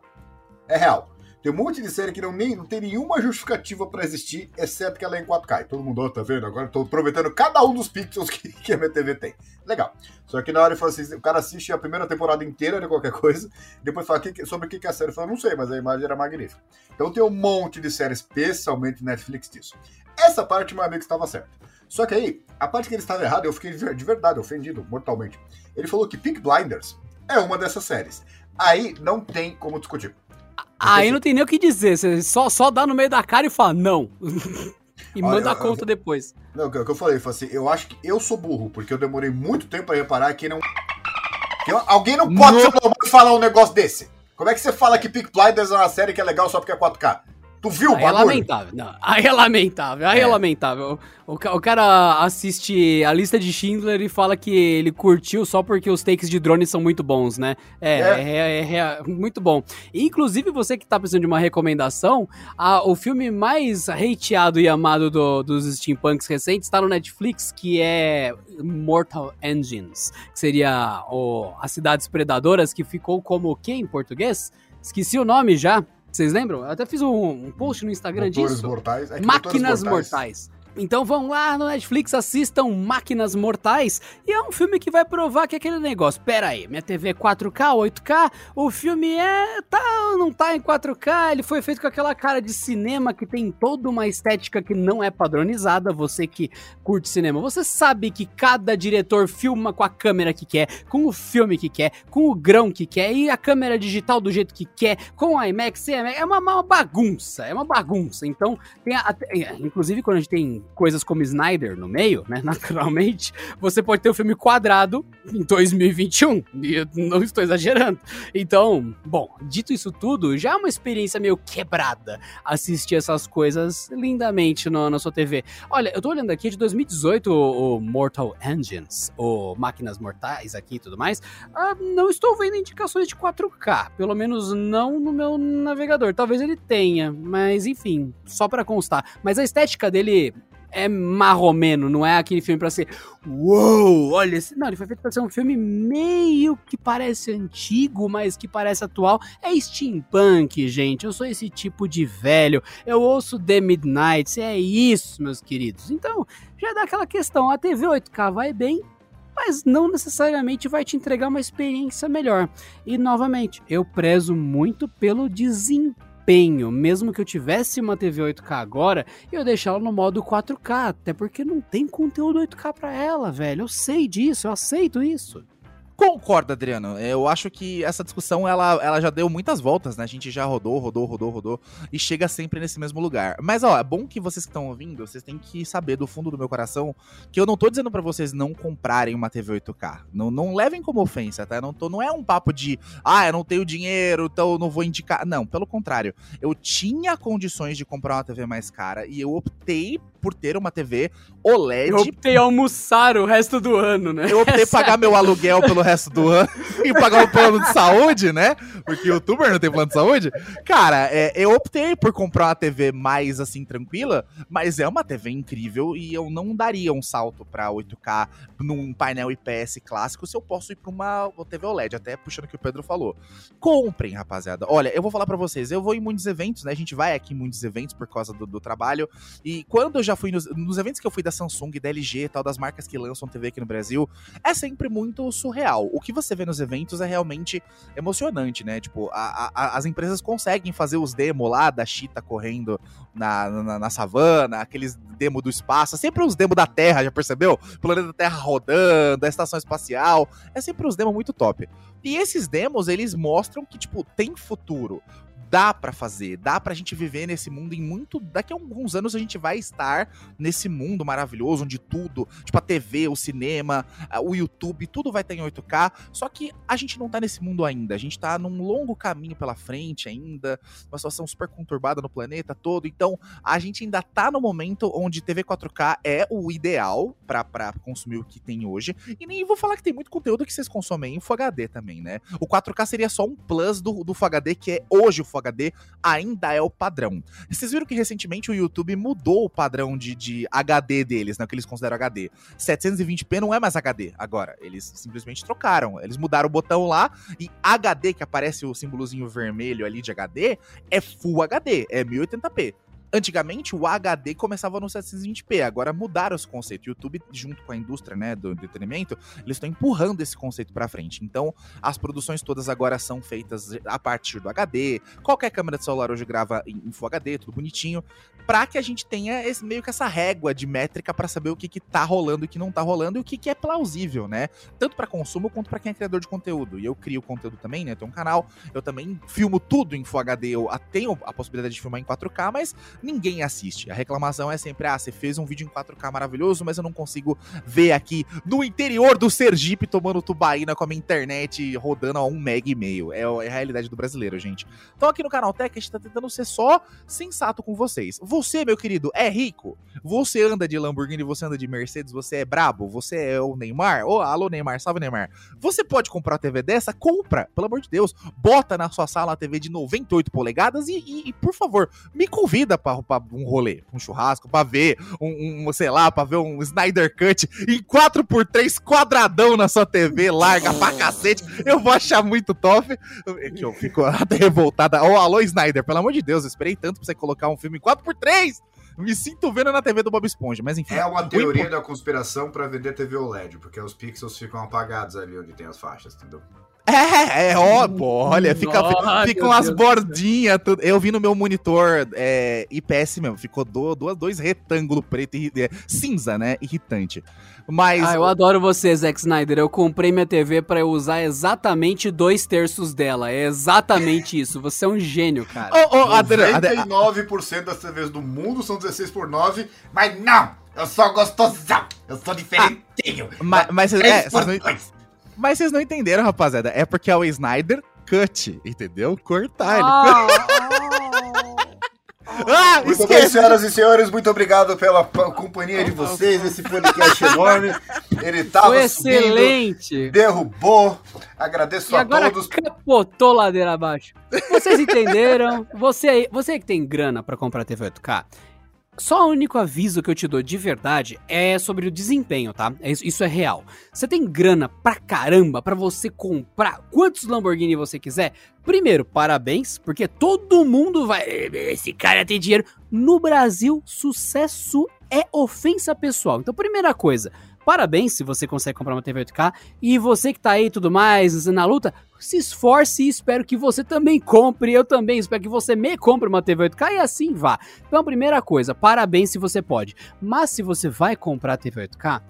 É real. Tem um monte de série que não, nem, não tem nenhuma justificativa pra existir, exceto que ela é em 4K. E todo mundo, ó, tá vendo? Agora eu tô aproveitando cada um dos pixels que, que a minha TV tem. Legal. Só que na hora falou assim: o cara assiste a primeira temporada inteira de qualquer coisa, depois fala "Que sobre o que que é a série. Eu falo, não sei, mas a imagem era magnífica. Então tem um monte de séries, especialmente Netflix, disso. Essa parte, meu amigo, estava certo. Só que aí, a parte que ele estava errado, eu fiquei de verdade ofendido, mortalmente. Ele falou que Pink Blinders é uma dessas séries. Aí não tem como discutir. Aí não tem nem o que dizer. Você só, só dá no meio da cara e fala não. e Olha, manda a eu- eu conta vou- depois. Não, o que o que eu falei, eu falei assim, eu acho que eu sou burro, porque eu demorei muito tempo pra reparar que não. que eu- alguém não pode No- ser normal e falar um negócio desse. Como é que você fala que Pink Blinders é uma série que é legal só porque é 4K? Tu viu o é bagulho? lamentável. Não, aí é lamentável. Aí é, É. lamentável. O, o cara assiste a lista de Schindler e fala que ele curtiu só porque os takes de drone são muito bons, né? É, É. é, é- é muito bom. Inclusive, você que tá precisando de uma recomendação, a- o filme mais hateado e amado do- dos steampunks recentes tá no Netflix, que é Mortal Engines, que seria o, as cidades predadoras, que ficou como o quê em português? Esqueci o nome já. Vocês lembram? Eu até fiz um, um post no Instagram Motores disso. mortais. É Máquinas Motores mortais. Então vão lá no Netflix, assistam Máquinas Mortais. E é um filme que vai provar que é aquele negócio. Pera aí, minha TV é 4K, 8K, o filme é. tá. não tá em 4K, ele foi feito com aquela cara de cinema que tem toda uma estética que não é padronizada. Você que curte cinema, você sabe que cada diretor filma com a câmera que quer, com o filme que quer, com o grão que quer, e a câmera digital do jeito que quer, com a IMAX, é uma, uma bagunça, é uma bagunça. Então, tem a, inclusive quando a gente tem coisas como Snyder no meio, né? Naturalmente, você pode ter o um filme quadrado em 2021. E eu não estou exagerando. Então, bom, dito isso tudo, já é uma experiência meio quebrada assistir essas coisas lindamente no, na sua TV. Olha, eu tô olhando aqui de 2018 o, o Mortal Engines, o Máquinas Mortais aqui e tudo mais. Ah, não estou vendo indicações de 4K, pelo menos não no meu navegador. Talvez ele tenha, mas enfim, só para constar. Mas a estética dele é marromeno, não é aquele filme para ser uou, olha. Não, ele foi feito pra ser um filme meio que parece antigo, mas que parece atual. É steampunk, gente. Eu sou esse tipo de velho. Eu ouço The Midnight. É isso, meus queridos. Então, já dá aquela questão: a TV 8K vai bem, mas não necessariamente vai te entregar uma experiência melhor. E novamente, eu prezo muito pelo desempenho empenho, mesmo que eu tivesse uma TV 8K agora, eu deixar ela no modo 4K, até porque não tem conteúdo 8K para ela, velho. Eu sei disso, eu aceito isso. Concordo, Adriano. Eu acho que essa discussão ela, ela já deu muitas voltas, né? A gente já rodou, rodou, rodou, rodou e chega sempre nesse mesmo lugar. Mas ó, é bom que vocês que estão ouvindo, vocês têm que saber do fundo do meu coração que eu não tô dizendo para vocês não comprarem uma TV 8K. Não, não levem como ofensa, tá? não, tô, não é um papo de, ah, eu não tenho dinheiro, então eu não vou indicar. Não, pelo contrário. Eu tinha condições de comprar uma TV mais cara e eu optei por ter uma TV OLED. Eu optei almoçar o resto do ano, né? Eu optei pagar meu aluguel pelo resto do ano e pagar o plano de saúde, né? Porque youtuber não tem plano de saúde. Cara, é, eu optei por comprar uma TV mais assim, tranquila, mas é uma TV incrível e eu não daria um salto pra 8K num painel IPS clássico se eu posso ir pra uma TV OLED, até puxando o que o Pedro falou. Comprem, rapaziada. Olha, eu vou falar para vocês, eu vou em muitos eventos, né? A gente vai aqui em muitos eventos por causa do, do trabalho. E quando eu já fui nos, nos eventos que eu fui da Samsung, da LG e tal, das marcas que lançam TV aqui no Brasil, é sempre muito surreal. O que você vê nos eventos é realmente emocionante, né? Tipo, a, a, as empresas conseguem fazer os demos lá da Cheetah correndo na, na, na savana, aqueles demos do espaço, é sempre os demos da Terra, já percebeu? O planeta Terra rodando, a estação espacial, é sempre os demos muito top. E esses demos, eles mostram que, tipo, tem futuro dá para fazer, dá pra gente viver nesse mundo em muito. Daqui a alguns anos a gente vai estar nesse mundo maravilhoso onde tudo, tipo a TV, o cinema, o YouTube, tudo vai estar em 8K. Só que a gente não tá nesse mundo ainda. A gente tá num longo caminho pela frente ainda, uma situação super conturbada no planeta todo. Então a gente ainda tá no momento onde TV 4K é o ideal para consumir o que tem hoje. E nem vou falar que tem muito conteúdo que vocês consomem em Full HD também, né? O 4K seria só um plus do, do Full HD, que é hoje o Full HD ainda é o padrão. Vocês viram que recentemente o YouTube mudou o padrão de, de HD deles, né? Que eles consideram HD. 720p não é mais HD agora. Eles simplesmente trocaram. Eles mudaram o botão lá e HD, que aparece o símbolozinho vermelho ali de HD, é Full HD, é 1080p. Antigamente, o HD começava no 720p, agora mudaram esse conceito. O YouTube, junto com a indústria né, do entretenimento, eles estão empurrando esse conceito para frente. Então, as produções todas agora são feitas a partir do HD. Qualquer câmera de celular hoje grava em Full HD, tudo bonitinho, para que a gente tenha esse, meio que essa régua de métrica para saber o que, que tá rolando e o que não tá rolando e o que, que é plausível, né? Tanto para consumo quanto para quem é criador de conteúdo. E eu crio conteúdo também, né? Eu tenho um canal, eu também filmo tudo em Full HD, eu tenho a possibilidade de filmar em 4K, mas ninguém assiste. A reclamação é sempre: ah, você fez um vídeo em 4K maravilhoso, mas eu não consigo ver aqui no interior do Sergipe tomando tubaína com a minha internet rodando a 1 mega e meio. É, é a realidade do brasileiro, gente. Então aqui no Canal Tech a gente tá tentando ser só sensato com vocês. Você, meu querido, é rico? Você anda de Lamborghini, você anda de Mercedes, você é brabo? Você é o Neymar? Ô, oh, alô Neymar, salve Neymar. Você pode comprar uma TV dessa? Compra, pelo amor de Deus. Bota na sua sala uma TV de 98 polegadas e, e, e por favor, me convida pra um rolê, um churrasco, pra ver um, um sei lá, pra ver um Snyder Cut em 4x3 quadradão na sua TV, larga pra cacete. Eu vou achar muito top. Que eu fico até revoltada. Ô, oh, alô, Snyder, pelo amor de Deus, eu esperei tanto pra você colocar um filme em 4x3. Me sinto vendo na TV do Bob Esponja, mas enfim. É uma teoria da conspiração pra vender TV OLED, porque os pixels ficam apagados ali onde tem as faixas, entendeu? É, é, ó, pô, olha, fica, Nossa, ficam as bordinhas, tudo. Eu vi no meu monitor é, IPS mesmo, ficou do, duas, dois retângulos preto e é, cinza, né? Irritante. Mas. Ah, eu adoro você, Zack Snyder. Eu comprei minha TV pra eu usar exatamente dois terços dela. É exatamente isso. Você é um gênio, cara. Ô, ô, Adriano, Adriano, 99% das TVs do mundo são 16 por 9, mas não! Eu sou gostosão! Eu sou diferentinho! mas, mas, é, 3 vocês por não, 2. Mas vocês não entenderam, rapaziada. É porque é o Snyder Cut, entendeu? Cortar ele. Ah, Muito bem, senhoras e senhores, muito obrigado pela companhia de vocês nesse podcast enorme. Ele tava Foi subindo, excelente. derrubou. Agradeço E a agora todos. capotou ladeira abaixo. Vocês entenderam? Você aí, você que tem grana pra comprar TV 8K, só o único aviso que eu te dou de verdade é sobre o desempenho, tá? É Isso é real. Você tem grana pra caramba pra você comprar quantos Lamborghini você quiser? Primeiro, parabéns, porque todo mundo vai. Esse cara tem dinheiro. No Brasil, sucesso é ofensa pessoal. Então, primeira coisa, parabéns se você consegue comprar uma TV 8K. E você que tá aí e tudo mais, na luta, se esforce e espero que você também compre. Eu também espero que você me compre uma TV 8K e assim vá. Então, primeira coisa, parabéns se você pode. Mas se você vai comprar a TV 8K,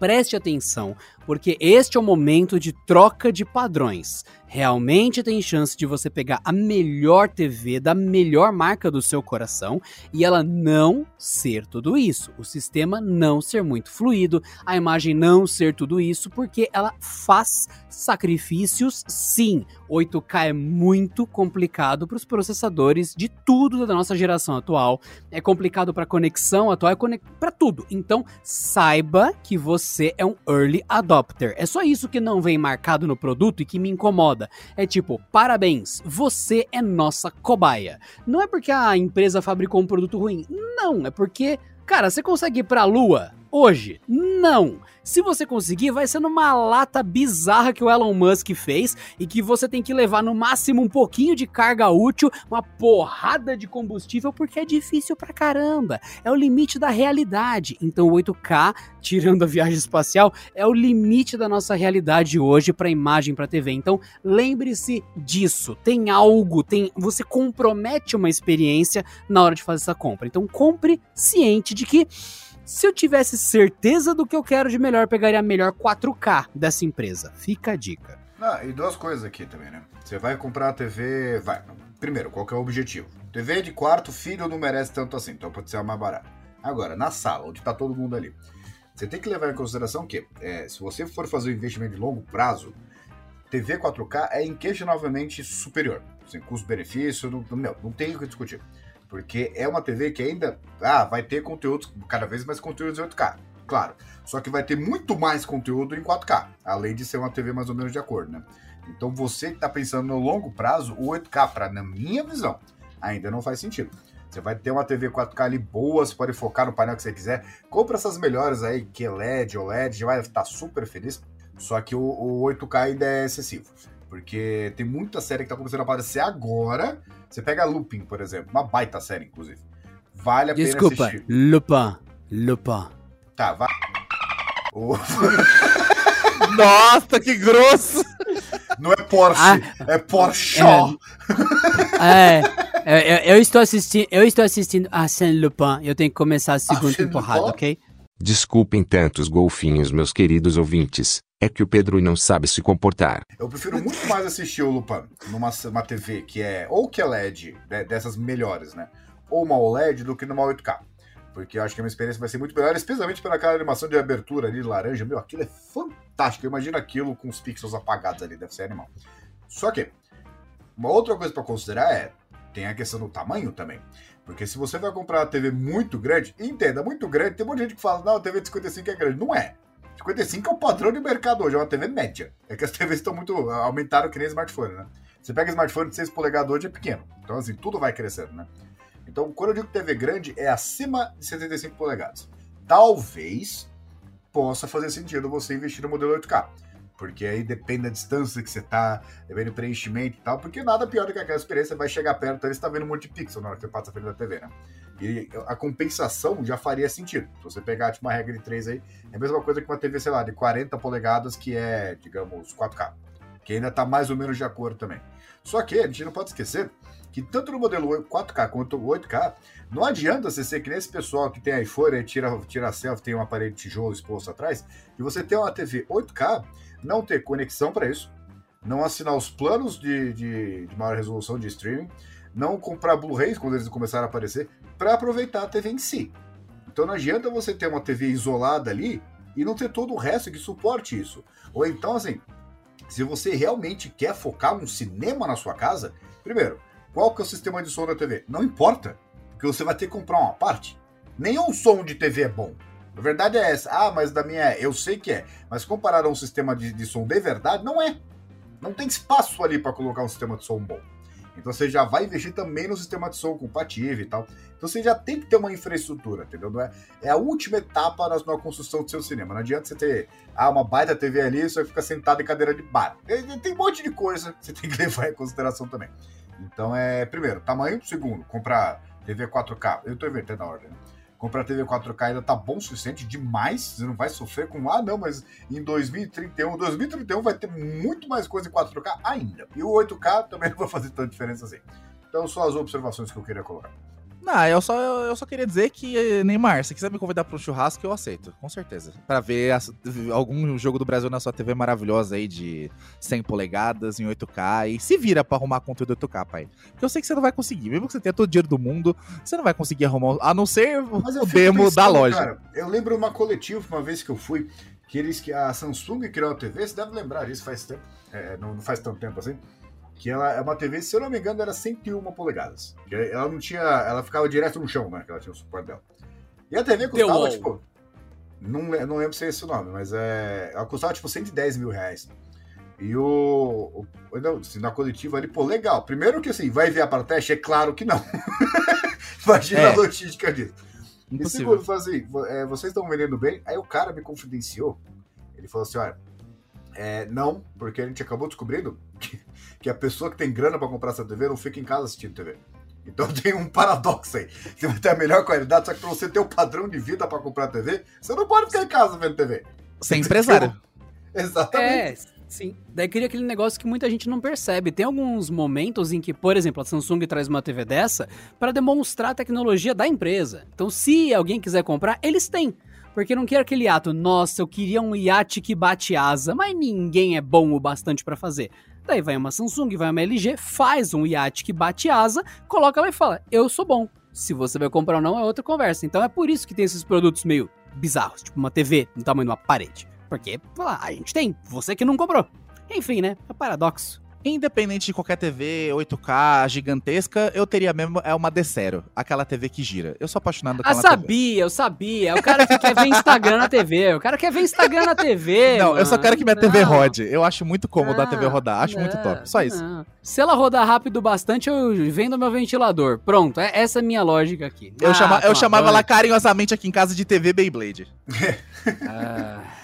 preste atenção, porque este é o momento de troca de padrões. Realmente tem chance de você pegar a melhor TV da melhor marca do seu coração e ela não ser tudo isso. O sistema não ser muito fluido, a imagem não ser tudo isso, porque ela faz sacrifícios sim. 8K é muito complicado para os processadores de tudo da nossa geração atual. É complicado para conexão atual, é para tudo. Então, saiba que você é um early adopter. É só isso que não vem marcado no produto e que me incomoda. É tipo, parabéns, você é nossa cobaia. Não é porque a empresa fabricou um produto ruim. Não, é porque, cara, você consegue ir pra lua hoje? Não. Se você conseguir, vai ser numa lata bizarra que o Elon Musk fez e que você tem que levar no máximo um pouquinho de carga útil, uma porrada de combustível, porque é difícil pra caramba. É o limite da realidade. Então, o 8K, tirando a viagem espacial, é o limite da nossa realidade hoje pra imagem, pra TV. Então, lembre-se disso. Tem algo, tem, você compromete uma experiência na hora de fazer essa compra. Então, compre ciente de que se eu tivesse certeza do que eu quero de melhor, pegaria a melhor 4K dessa empresa. Fica a dica. Ah, e duas coisas aqui também, né? Você vai comprar a TV. Vai. Primeiro, qual que é o objetivo? TV de quarto, filho não merece tanto assim, então pode ser a mais barata. Agora, na sala, onde tá todo mundo ali. Você tem que levar em consideração que, é, se você for fazer um investimento de longo prazo, TV 4K é inquestionavelmente superior. Sem custo-benefício, não, meu, não tem o que discutir. Porque é uma TV que ainda ah, vai ter conteúdos, cada vez mais conteúdos em 8K. Claro. Só que vai ter muito mais conteúdo em 4K. Além de ser uma TV mais ou menos de acordo, né? Então você que está pensando no longo prazo, o 8K, pra, na minha visão, ainda não faz sentido. Você vai ter uma TV 4K ali boa, você pode focar no painel que você quiser. Compra essas melhores aí, que é LED, OLED, já vai estar super feliz. Só que o, o 8K ainda é excessivo. Porque tem muita série que tá começando a aparecer agora. Você pega Lupin, por exemplo, uma baita série, inclusive. Vale a Desculpa, pena assistir. Lupin, Lupin. Tá, vai. Nossa, que grosso! Não é Porsche, Ah, é Porsche. É, é, é, eu estou assistindo, eu estou assistindo Arsène Lupin. Eu tenho que começar a segunda Arsène temporada, Lupin? ok? Desculpem tantos golfinhos, meus queridos ouvintes. É que o Pedro não sabe se comportar. Eu prefiro muito mais assistir o Lupin numa uma TV que é ou que é LED, né, dessas melhores, né? Ou uma OLED do que numa 8K. Porque eu acho que a minha experiência vai ser muito melhor, especialmente pelaquela animação de abertura ali, laranja. Meu, aquilo é fantástico. Imagina aquilo com os pixels apagados ali, deve ser animal. Só que, uma outra coisa pra considerar é, tem a questão do tamanho também. Porque se você vai comprar uma TV muito grande, entenda, muito grande, tem um monte de gente que fala, não, a TV de 55 é grande. Não é. 55 é o padrão de mercado hoje, é uma TV média. É que as TVs estão muito. aumentaram que nem smartphone, né? Você pega smartphone de 6 polegadas hoje é pequeno. Então, assim, tudo vai crescendo, né? Então, quando eu digo TV grande, é acima de 75 polegadas. Talvez possa fazer sentido você investir no modelo 8K. Porque aí depende da distância que você tá, depende do preenchimento e tal, porque nada pior do que aquela experiência, vai chegar perto, ali você tá vendo um monte de pixel na hora que você passa frente da TV, né? E a compensação já faria sentido. Se você pegar tipo, uma regra de 3 aí, é a mesma coisa que uma TV, sei lá, de 40 polegadas, que é, digamos, 4K. Que ainda tá mais ou menos de acordo também. Só que a gente não pode esquecer que tanto no modelo 4K quanto o 8K, não adianta você ser que nem esse pessoal que tem iPhone e tira, tira selfie, tem um aparelho de tijolo exposto atrás, e você ter uma TV 8K, não ter conexão para isso, não assinar os planos de, de, de maior resolução de streaming, não comprar Blu-rays quando eles começaram a aparecer, para aproveitar a TV em si. Então não adianta você ter uma TV isolada ali e não ter todo o resto que suporte isso. Ou então, assim, se você realmente quer focar um cinema na sua casa, primeiro, qual que é o sistema de som da TV? Não importa, porque você vai ter que comprar uma parte. Nenhum som de TV é bom. A verdade é essa. Ah, mas da minha é. Eu sei que é. Mas comparado a um sistema de, de som de verdade, não é. Não tem espaço ali para colocar um sistema de som bom. Então você já vai investir também no sistema de som compatível e tal. Então você já tem que ter uma infraestrutura, entendeu? Não é, é a última etapa na, na construção do seu cinema. Não adianta você ter ah, uma baita TV ali e você fica sentado em cadeira de bar. Tem um monte de coisa que você tem que levar em consideração também. Então é, primeiro, tamanho, segundo, comprar TV 4K. Eu tô invertendo a ordem, né? Comprar TV 4K ainda tá bom o suficiente, demais. Você não vai sofrer com, ah, não, mas em 2031, 2031 vai ter muito mais coisa em 4K ainda. E o 8K também não vai fazer tanta diferença assim. Então, só as observações que eu queria colocar. Não, eu só, eu só queria dizer que, Neymar, se quiser me convidar para um churrasco, eu aceito, com certeza. Para ver algum jogo do Brasil na sua TV maravilhosa aí de 100 polegadas em 8K e se vira para arrumar conteúdo 8K, pai. Porque eu sei que você não vai conseguir, mesmo que você tenha todo o dinheiro do mundo, você não vai conseguir arrumar, a não ser o demo da loja. Cara, eu lembro uma coletiva, uma vez que eu fui, que eles que a Samsung criou a TV, você deve lembrar disso faz tempo, é, não, não faz tanto tempo assim que ela é uma TV, se eu não me engano, era 101 polegadas. Ela não tinha. Ela ficava direto no chão, né? Que ela tinha o suporte dela. E a TV custava, tipo. Não, não lembro se é esse o nome, mas é. Ela custava tipo 110 mil reais. E o. o não, assim, na coletiva ali, pô, legal. Primeiro que assim, vai enviar para teste? É claro que não. Imagina é. a logística disso. Impossível. E segundo, falou assim, é, vocês estão vendendo bem? Aí o cara me confidenciou. Ele falou assim: olha, é, não, porque a gente acabou descobrindo que, que a pessoa que tem grana para comprar essa TV não fica em casa assistindo TV. Então tem um paradoxo aí. Você vai ter a melhor qualidade, só que para você ter o padrão de vida para comprar TV, você não pode ficar em casa vendo TV. Sem é empresário. Exatamente. É, sim. Daí cria aquele negócio que muita gente não percebe. Tem alguns momentos em que, por exemplo, a Samsung traz uma TV dessa para demonstrar a tecnologia da empresa. Então, se alguém quiser comprar, eles têm. Porque não quer aquele ato, nossa, eu queria um iate que bate asa, mas ninguém é bom o bastante para fazer. Daí vai uma Samsung, vai uma LG, faz um iate que bate asa, coloca lá e fala: Eu sou bom. Se você vai comprar ou não é outra conversa. Então é por isso que tem esses produtos meio bizarros, tipo uma TV no tamanho de uma parede. Porque lá, a gente tem, você que não comprou. Enfim, né? É paradoxo. Independente de qualquer TV 8K gigantesca, eu teria mesmo é uma D0, aquela TV que gira. Eu sou apaixonado ah, sabia, TV. eu sabia. É o cara que quer ver Instagram na TV. O cara quer ver Instagram na TV. Não, mano. eu só quero que minha não. TV rode. Eu acho muito cômodo não, a TV rodar. Acho não, muito top. Só isso. Se ela rodar rápido bastante, eu vendo meu ventilador. Pronto, é, essa é a minha lógica aqui. Eu, ah, chama, eu chamava ela carinhosamente aqui em casa de TV Beyblade. ah.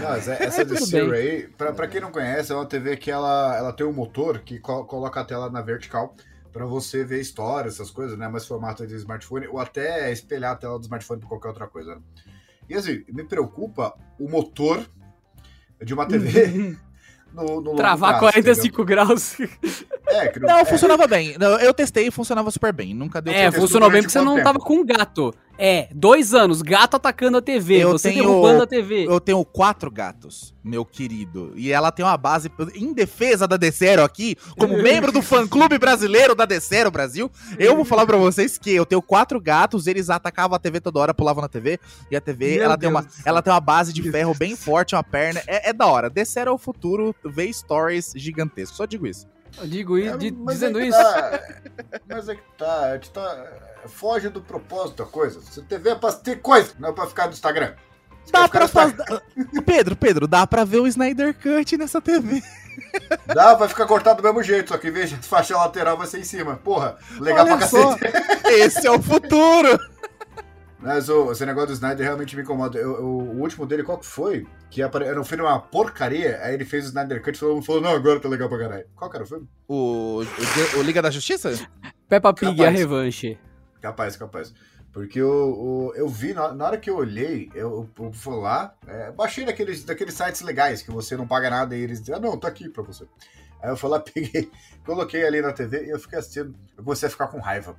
Não, essa é, de Siri aí, pra, pra quem não conhece, é uma TV que ela, ela tem um motor que co coloca a tela na vertical para você ver histórias, essas coisas, né? Mais formato de smartphone, ou até espelhar a tela do smartphone para qualquer outra coisa. Né? E assim, me preocupa o motor de uma TV no, no Travar prazo, 45 entendeu? graus. É, não, é... funcionava bem. Eu testei e funcionava super bem. Nunca deu É, funcionou bem porque você não tempo? tava com um gato. É, dois anos, gato atacando a TV, eu você tenho, derrubando a TV. Eu tenho quatro gatos, meu querido. E ela tem uma base, em defesa da Decero aqui, como membro do fã-clube brasileiro da Decero Brasil, eu vou falar pra vocês que eu tenho quatro gatos, eles atacavam a TV toda hora, pulavam na TV, e a TV, ela tem, uma, ela tem uma base de ferro bem forte, uma perna, é, é da hora. Decero é o futuro, vê stories gigantescos, só digo isso. Eu digo isso, é, dizendo é isso. Tá, mas é que tá, a gente tá. Foge do propósito da coisa. Você TV é pra ter coisa, não é pra ficar no Instagram. Você dá pra fazer. Pedro, Pedro, dá pra ver o Snyder Cut nessa TV. Dá, vai ficar cortado do mesmo jeito, só que em vez de faixa lateral vai ser em cima. Porra, legal Olha pra só, cacete. Esse é o futuro. Mas o, esse negócio do Snyder realmente me incomoda. Eu- eu- o último dele, qual que foi? Que apare- era um filme uma porcaria, aí ele fez o Snyder Cut e mundo falou, não, agora tá legal pra caralho. Qual que era o filme? O, o, o Liga da Justiça? Peppa Pig e a Capaz. revanche. Capaz, capaz. Porque o, o- eu vi, na, na hora que eu olhei, eu, eu fui lá, é, baixei daqueles, daqueles sites legais que você não paga nada e eles dizem, ah, não, tá aqui pra você. Aí eu fui lá, peguei, coloquei ali na TV e eu fiquei assistindo. Eu comecei a ficar com raiva.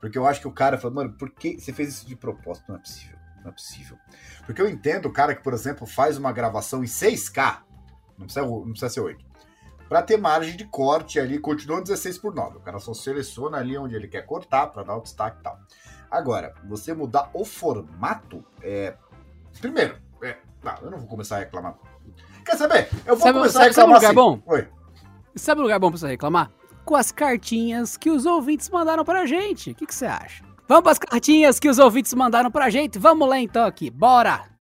Porque eu acho que o cara falou, mano, por que você fez isso de propósito? Não é possível, não é possível. Porque eu entendo o cara que, por exemplo, faz uma gravação em 6K, não precisa, não precisa ser 8, pra ter margem de corte ali, continua 16 por 9. O cara só seleciona ali onde ele quer cortar pra dar o destaque e tal. Agora, você mudar o formato, é. Primeiro, é. Não, eu não vou começar a reclamar. Quer saber? Eu vou Sabe- começar sabe- a sabe um reclamar. lugar assim. bom? Oi. Sabe um lugar bom pra você reclamar? Com as cartinhas que os ouvintes mandaram pra gente. O que você acha? Vamos pras cartinhas que os ouvintes mandaram pra gente? Vamos lá então aqui, bora!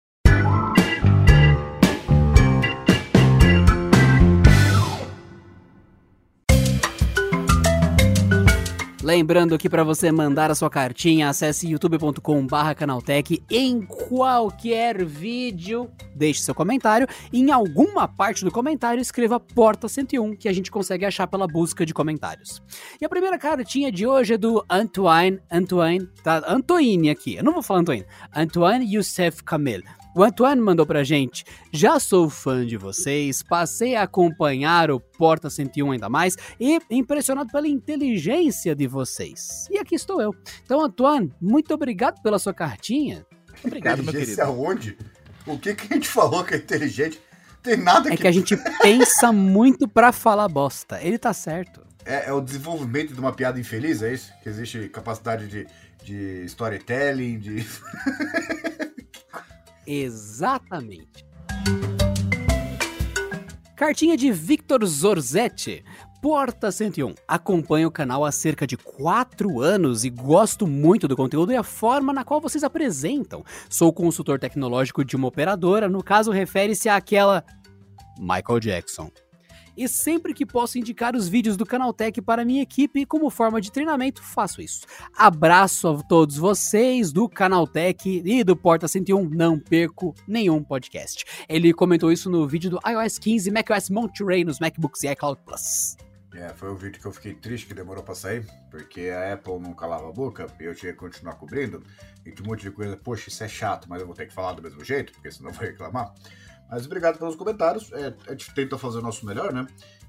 Lembrando que para você mandar a sua cartinha, acesse youtube.com/barra canaltech em qualquer vídeo. Deixe seu comentário e em alguma parte do comentário escreva Porta 101, que a gente consegue achar pela busca de comentários. E a primeira cartinha de hoje é do Antoine, Antoine, tá? Antoine aqui, eu não vou falar Antoine, Antoine Youssef Kamel. O Antoine mandou pra gente: Já sou fã de vocês, passei a acompanhar o Porta 101 ainda mais e impressionado pela inteligência de vocês. E aqui estou eu. Então, Antoine, muito obrigado pela sua cartinha. Obrigado, meu querido. aonde? O que, que a gente falou que é inteligente? Tem nada É que a gente pensa muito pra falar bosta. Ele tá certo. É, é o desenvolvimento de uma piada infeliz, é isso? Que existe capacidade de, de storytelling, de. Exatamente. Cartinha de Victor Zorzetti. Porta 101. Acompanho o canal há cerca de 4 anos e gosto muito do conteúdo e a forma na qual vocês apresentam. Sou consultor tecnológico de uma operadora, no caso refere-se àquela Michael Jackson. E sempre que posso indicar os vídeos do Canaltech para minha equipe como forma de treinamento, faço isso. Abraço a todos vocês do Canaltech e do Porta 101, não perco nenhum podcast. Ele comentou isso no vídeo do iOS 15 macOS Monterey nos MacBooks e iCloud Plus. É, foi o vídeo que eu fiquei triste que demorou pra sair, porque a Apple não calava a boca e eu tinha que continuar cobrindo. E tinha um monte de coisa, poxa, isso é chato, mas eu vou ter que falar do mesmo jeito, porque senão eu vou reclamar. Mas obrigado pelos comentários, é, a gente tenta fazer o nosso melhor, né?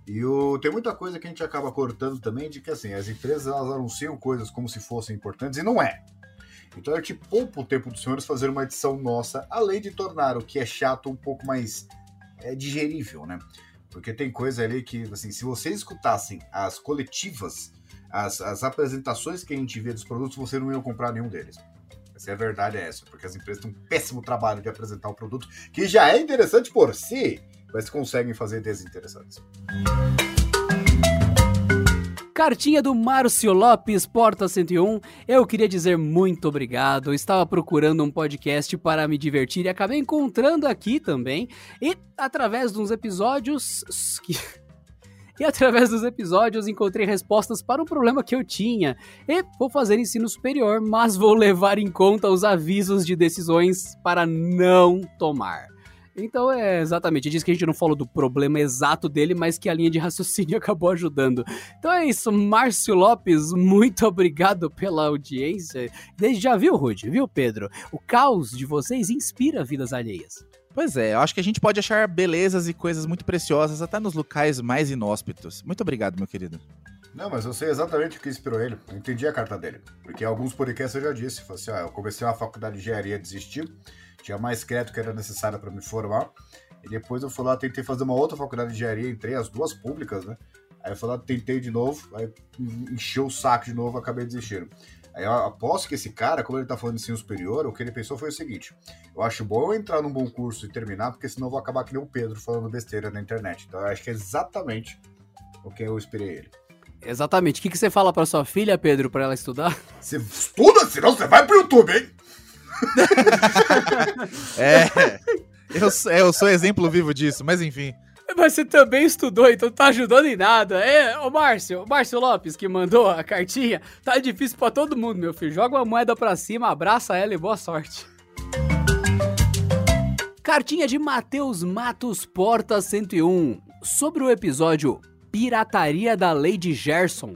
E o, tem muita coisa que a gente acaba cortando também, de que assim, as empresas elas anunciam coisas como se fossem importantes e não é. Então a gente poupa o tempo dos senhores fazer uma edição nossa, além de tornar o que é chato um pouco mais é, digerível, né? Porque tem coisa ali que, assim, se vocês escutassem as coletivas, as, as apresentações que a gente vê dos produtos, você não ia comprar nenhum deles. Essa é a verdade, é essa. Porque as empresas têm um péssimo trabalho de apresentar o produto, que já é interessante por si, mas conseguem fazer desinteressantes. Cartinha do Márcio Lopes, Porta 101. Eu queria dizer muito obrigado. Estava procurando um podcast para me divertir e acabei encontrando aqui também. E através de uns episódios que. E através dos episódios encontrei respostas para um problema que eu tinha. E vou fazer ensino superior, mas vou levar em conta os avisos de decisões para não tomar. Então é exatamente, diz que a gente não falou do problema exato dele, mas que a linha de raciocínio acabou ajudando. Então é isso, Márcio Lopes, muito obrigado pela audiência. Desde já viu, Rude, viu, Pedro? O caos de vocês inspira vidas alheias. Pois é, eu acho que a gente pode achar belezas e coisas muito preciosas até nos locais mais inóspitos. Muito obrigado, meu querido. Não, mas eu sei exatamente o que inspirou ele. Eu entendi a carta dele. Porque alguns podcasts eu já disse. Falei assim, ah, eu comecei uma faculdade de engenharia, desisti. Tinha mais crédito que era necessário para me formar. E depois eu fui lá, tentei fazer uma outra faculdade de engenharia, entrei as duas públicas, né? Aí eu fui lá, tentei de novo, aí encheu o saco de novo, acabei desistindo. Aí eu aposto que esse cara, como ele tá falando de ensino superior, o que ele pensou foi o seguinte: eu acho bom eu entrar num bom curso e terminar, porque senão eu vou acabar que nem o Pedro falando besteira na internet. Então eu acho que é exatamente o que eu inspirei ele. Exatamente. O que, que você fala para sua filha, Pedro, para ela estudar? Você estuda, senão você vai pro YouTube, hein? É, eu, é, eu sou exemplo vivo disso, mas enfim. Mas você também estudou, então tá ajudando em nada. É, o Márcio, o Márcio Lopes, que mandou a cartinha, tá difícil pra todo mundo, meu filho. Joga uma moeda pra cima, abraça ela e boa sorte. Cartinha de Matheus Matos Porta 101 sobre o episódio Pirataria da Lady Gerson.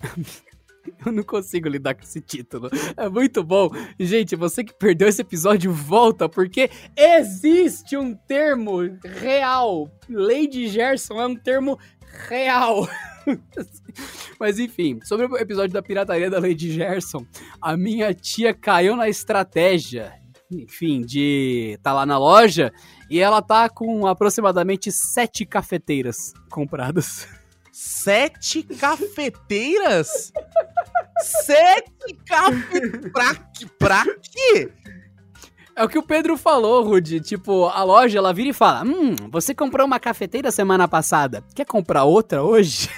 Eu não consigo lidar com esse título. É muito bom. Gente, você que perdeu esse episódio, volta, porque existe um termo real. Lady Gerson é um termo real. Mas enfim, sobre o episódio da pirataria da Lady Gerson, a minha tia caiu na estratégia, enfim, de tá lá na loja e ela tá com aproximadamente sete cafeteiras compradas. Sete cafeteiras? Sete cafeteiras? Pra, quê? pra quê? É o que o Pedro falou, Rudy. Tipo, a loja ela vira e fala: Hum, você comprou uma cafeteira semana passada. Quer comprar outra hoje?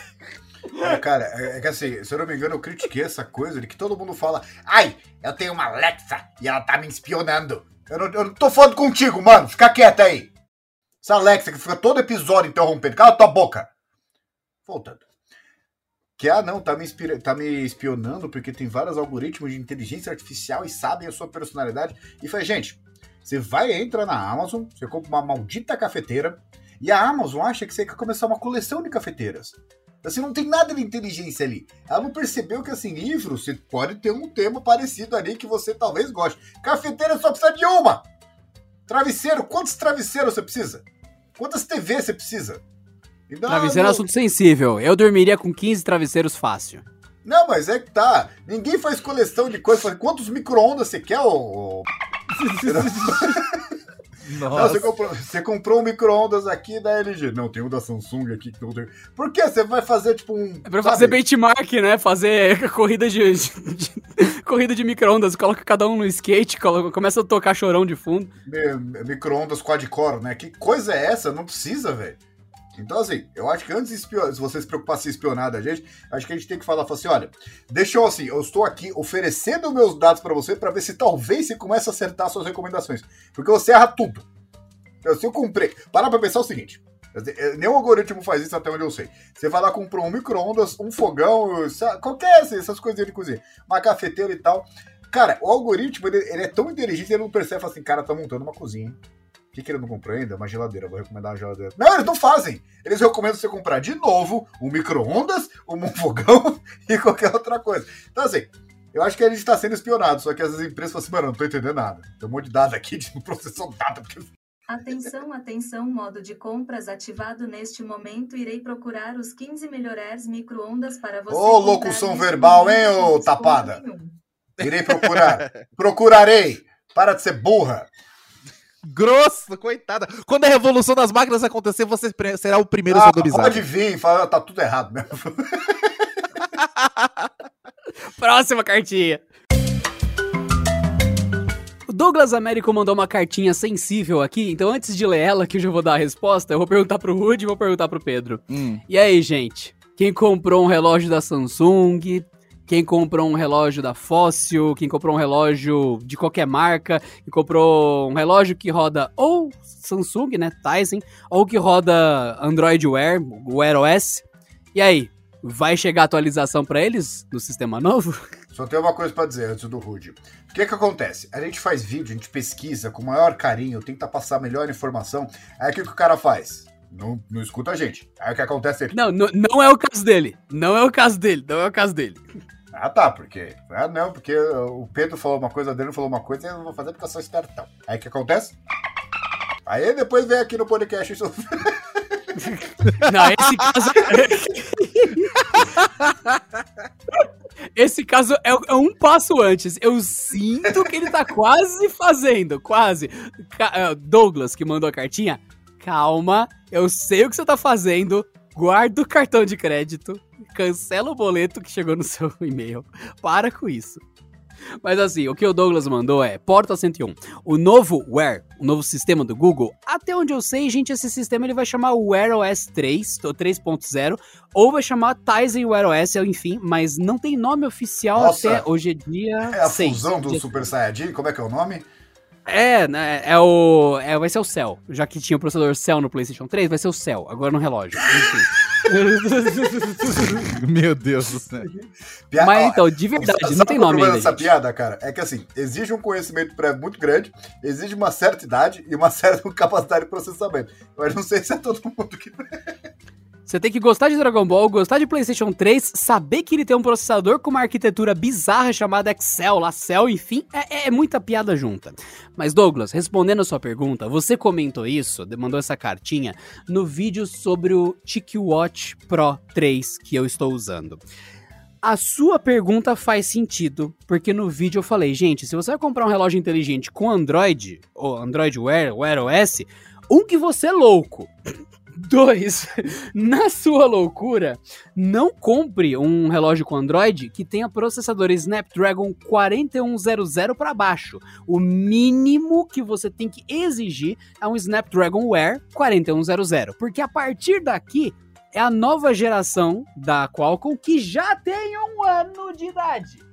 É, cara, é, é que assim, se eu não me engano, eu critiquei essa coisa de que todo mundo fala: Ai, eu tenho uma Alexa e ela tá me espionando. Eu não, eu não tô falando contigo, mano. Fica quieta aí. Essa Alexa que fica todo episódio interrompendo. Cala tua boca. Voltando. Que, ah, não, tá me, tá me espionando porque tem vários algoritmos de inteligência artificial e sabem a sua personalidade. E foi, gente, você vai, entra na Amazon, você compra uma maldita cafeteira, e a Amazon acha que você quer começar uma coleção de cafeteiras. Assim, não tem nada de inteligência ali. Ela não percebeu que, assim, livro, você pode ter um tema parecido ali que você talvez goste. Cafeteira só precisa de uma! Travesseiro, quantos travesseiros você precisa? Quantas TVs você precisa? Então, Travesseiro é um assunto sensível. Eu dormiria com 15 travesseiros fácil. Não, mas é que tá. Ninguém faz coleção de coisas. Quantos micro-ondas você quer, ô? Não, você, comprou, você comprou um micro-ondas aqui da LG. Não, tem um da Samsung aqui que não tem. Por que? Você vai fazer tipo um. É pra sabe? fazer benchmark, né? Fazer corrida de. de, de corrida de micro-ondas. Coloca cada um no skate, coloca, começa a tocar chorão de fundo. Micro-ondas quad-core, né? Que coisa é essa? Não precisa, velho. Então, assim, eu acho que antes de você se preocupar se espionar da gente, acho que a gente tem que falar, falar assim, olha, deixa eu assim, eu estou aqui oferecendo meus dados para você para ver se talvez você comece a acertar suas recomendações. Porque você erra tudo. Então, se eu comprei... Para pra pensar o seguinte, Nenhum algoritmo faz isso até onde eu sei. Você vai lá, comprou um micro-ondas, um fogão, qualquer assim, essas coisinhas de cozinha, uma cafeteira e tal. Cara, o algoritmo, ele, ele é tão inteligente, ele não percebe, assim, cara, tá montando uma cozinha. O que, que ele não comprou ainda? Uma geladeira. Vou recomendar uma geladeira. Não, eles não fazem. Eles recomendam você comprar de novo um micro-ondas, um fogão e qualquer outra coisa. Então, assim, eu acho que a gente está sendo espionado. Só que as empresas falam assim, mano, não tô entendendo nada. Tem um monte de dados aqui, de não processou nada. Porque... Atenção, atenção, modo de compras ativado neste momento. Irei procurar os 15 melhores micro-ondas para você. Ô, locução verbal, hein, ô tapada? Irei procurar. Procurarei. Para de ser burra grosso, coitada. Quando a revolução das máquinas acontecer, você será o primeiro ah, sodomizado. Pode vir, fala, tá tudo errado mesmo. Próxima cartinha. O Douglas Américo mandou uma cartinha sensível aqui, então antes de ler ela, que eu já vou dar a resposta, eu vou perguntar pro Rude e vou perguntar pro Pedro. Hum. E aí, gente? Quem comprou um relógio da Samsung, quem comprou um relógio da Fossil, quem comprou um relógio de qualquer marca, quem comprou um relógio que roda ou Samsung, né, Tizen, ou que roda Android Wear, Wear OS. E aí, vai chegar atualização para eles no sistema novo? Só tem uma coisa para dizer antes do Rude. O que que acontece? A gente faz vídeo, a gente pesquisa com o maior carinho, tenta passar a melhor informação. Aí o que, que o cara faz? Não, não escuta a gente. Aí o que acontece é que... Não, não, não é o caso dele. Não é o caso dele. Não é o caso dele. Ah, tá, porque. Ah, não, porque o Pedro falou uma coisa, o Adriano falou uma coisa, e eu não vou fazer porque eu sou espertão. Aí o que acontece? Aí depois vem aqui no podcast isso. Não, esse caso. Esse caso é, é, um passo antes. Eu sinto que ele tá quase fazendo, quase. É, Douglas, que mandou a cartinha, calma, eu sei o que você tá fazendo. Guarda o cartão de crédito cancela o boleto que chegou no seu e-mail. Para com isso. Mas assim, o que o Douglas mandou é Porta 101. O novo Wear, o novo sistema do Google, até onde eu sei, gente, esse sistema ele vai chamar Wear OS 3, ou 3.0, ou vai chamar Tizen Wear OS, enfim, mas não tem nome oficial Nossa, até hoje é dia É a 6, fusão do Super Saiyajin, como é que é o nome? É, né, é o. É, vai ser o Cell. Já que tinha o processador Cell no PlayStation 3, vai ser o Cell, agora no relógio. Enfim. Meu Deus do céu. Pia- Mas então, de verdade, sabe não tem nome problema ainda. dessa gente. piada, cara? É que assim, exige um conhecimento prévio muito grande, exige uma certa idade e uma certa capacidade de processamento. Mas não sei se é todo mundo que. Você tem que gostar de Dragon Ball, gostar de PlayStation 3, saber que ele tem um processador com uma arquitetura bizarra chamada Excel, lá Cell, enfim, é, é muita piada junta. Mas Douglas, respondendo a sua pergunta, você comentou isso, mandou essa cartinha no vídeo sobre o TicWatch Pro 3 que eu estou usando. A sua pergunta faz sentido, porque no vídeo eu falei, gente, se você vai comprar um relógio inteligente com Android, ou Android Wear, Wear OS, um que você é louco. Dois, na sua loucura, não compre um relógio com Android que tenha processador Snapdragon 4100 para baixo. O mínimo que você tem que exigir é um Snapdragon Wear 4100, porque a partir daqui é a nova geração da Qualcomm que já tem um ano de idade.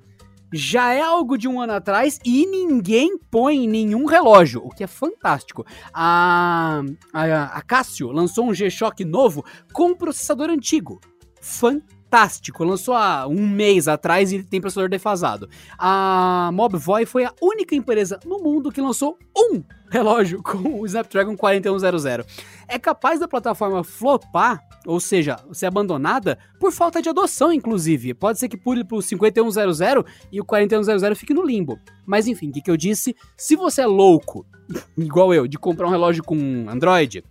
Já é algo de um ano atrás e ninguém põe nenhum relógio, o que é fantástico. A, a, a Casio lançou um G-Shock novo com processador antigo. Fantástico. Lançou há um mês atrás e tem processador defasado. A Mobvoi foi a única empresa no mundo que lançou um relógio com o Snapdragon 4100. É capaz da plataforma flopar, ou seja, ser abandonada, por falta de adoção, inclusive. Pode ser que pule pro 5100 e o 4100 fique no limbo. Mas enfim, o que, que eu disse? Se você é louco, igual eu, de comprar um relógio com Android,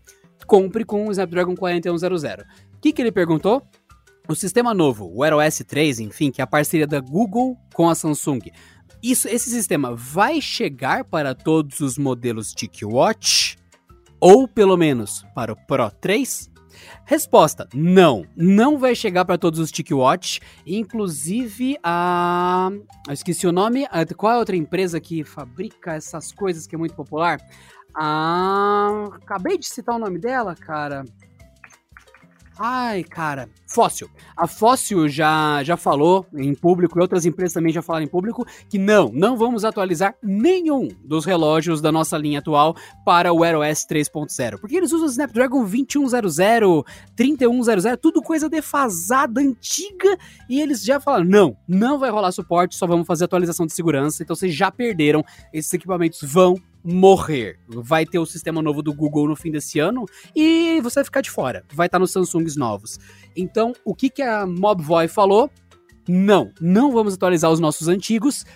compre com o Snapdragon 4100. O que, que ele perguntou? O sistema novo, o Wear OS 3, enfim, que é a parceria da Google com a Samsung. Isso, esse sistema vai chegar para todos os modelos TicWatch? Ou pelo menos para o Pro 3? Resposta: não, não vai chegar para todos os TicWatch, inclusive a. Eu esqueci o nome. a- Qual é a outra empresa que fabrica essas coisas que é muito popular? Ah, acabei de citar o nome dela, cara. Ai, cara, Fóssil. A Fóssil já, já falou em público e outras empresas também já falaram em público que não, não vamos atualizar nenhum dos relógios da nossa linha atual para o Wear OS 3.0, porque eles usam Snapdragon 2100, 3100, tudo coisa defasada, antiga, e eles já falaram, não, não vai rolar suporte, só vamos fazer atualização de segurança, então vocês já perderam, esses equipamentos vão morrer. Vai ter o sistema novo do Google no fim desse ano e você vai ficar de fora. Vai estar nos Samsungs novos. Então, o que, que a Mobvoi falou? Não, não vamos atualizar os nossos antigos.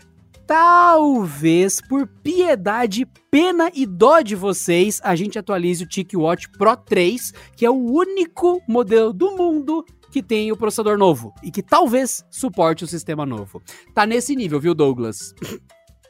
Talvez por piedade, pena e dó de vocês, a gente atualize o TicWatch Pro 3, que é o único modelo do mundo que tem o processador novo e que talvez suporte o sistema novo. Tá nesse nível, viu, Douglas?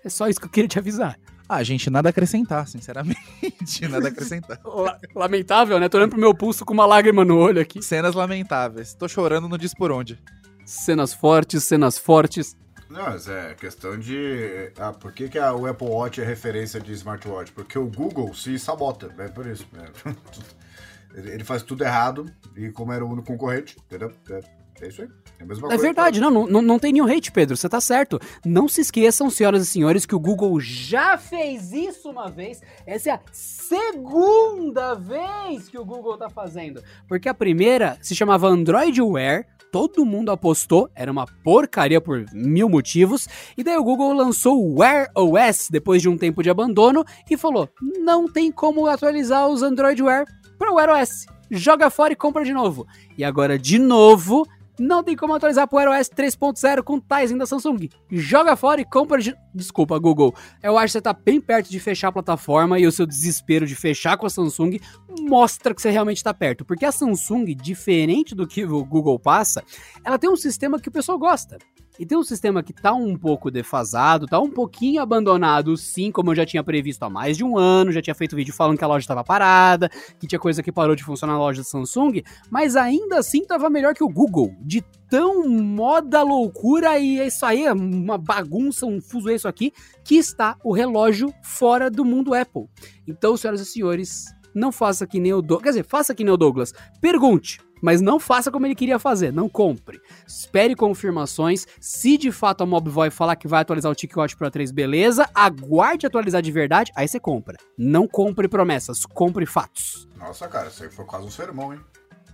É só isso que eu queria te avisar. Ah, gente, nada a acrescentar, sinceramente. nada a acrescentar. La- Lamentável, né? Tô olhando pro meu pulso com uma lágrima no olho aqui. Cenas lamentáveis. Tô chorando, não diz por onde. Cenas fortes, cenas fortes. Não, mas é questão de. Ah, por que, que a- o Apple Watch é referência de smartwatch? Porque o Google se sabota, é por isso. Ele ele faz tudo errado e como era o único concorrente, entendeu? É, é isso aí. É, a mesma É coisa. verdade, não, não, não- não tem nenhum hate, Pedro, você tá certo. Não se esqueçam, senhoras e senhores, que o Google já fez isso uma vez. Essa é a segunda vez que o Google tá fazendo. Porque a primeira se chamava Android Wear, todo mundo apostou, era uma porcaria por mil motivos. E daí o Google lançou o Wear OS depois de um tempo de abandono e falou: não tem como atualizar os Android Wear para o Wear OS. Joga fora e compra de novo. E agora, de novo, não tem como atualizar para o Wear OS 3.0 com Tizen da Samsung. Joga fora e compra de... Desculpa, Google. Eu acho que você tá bem perto de fechar a plataforma e o seu desespero de fechar com a Samsung mostra que você realmente tá perto. Porque a Samsung, diferente do que o Google passa, ela tem um sistema que o pessoal gosta. E tem um sistema que tá um pouco defasado, tá um pouquinho abandonado, sim, como eu já tinha previsto há mais de um ano, já tinha feito vídeo falando que a loja estava parada, que tinha coisa que parou de funcionar na loja da Samsung, mas ainda assim tava melhor que o Google, de tão moda loucura e é isso aí, é uma bagunça, um fuso isso aqui, que está o relógio fora do mundo Apple. Então, senhoras e senhores, não faça que nem o Douglas, quer dizer, faça que nem o Douglas, pergunte, Mas não faça como ele queria fazer, não compre. Espere confirmações. Se de fato a Mobvoi falar que vai atualizar o TicWatch Pro 3, beleza. Aguarde atualizar de verdade, aí você compra. Não compre promessas, compre fatos. Nossa, cara, isso aí foi quase um sermão, hein?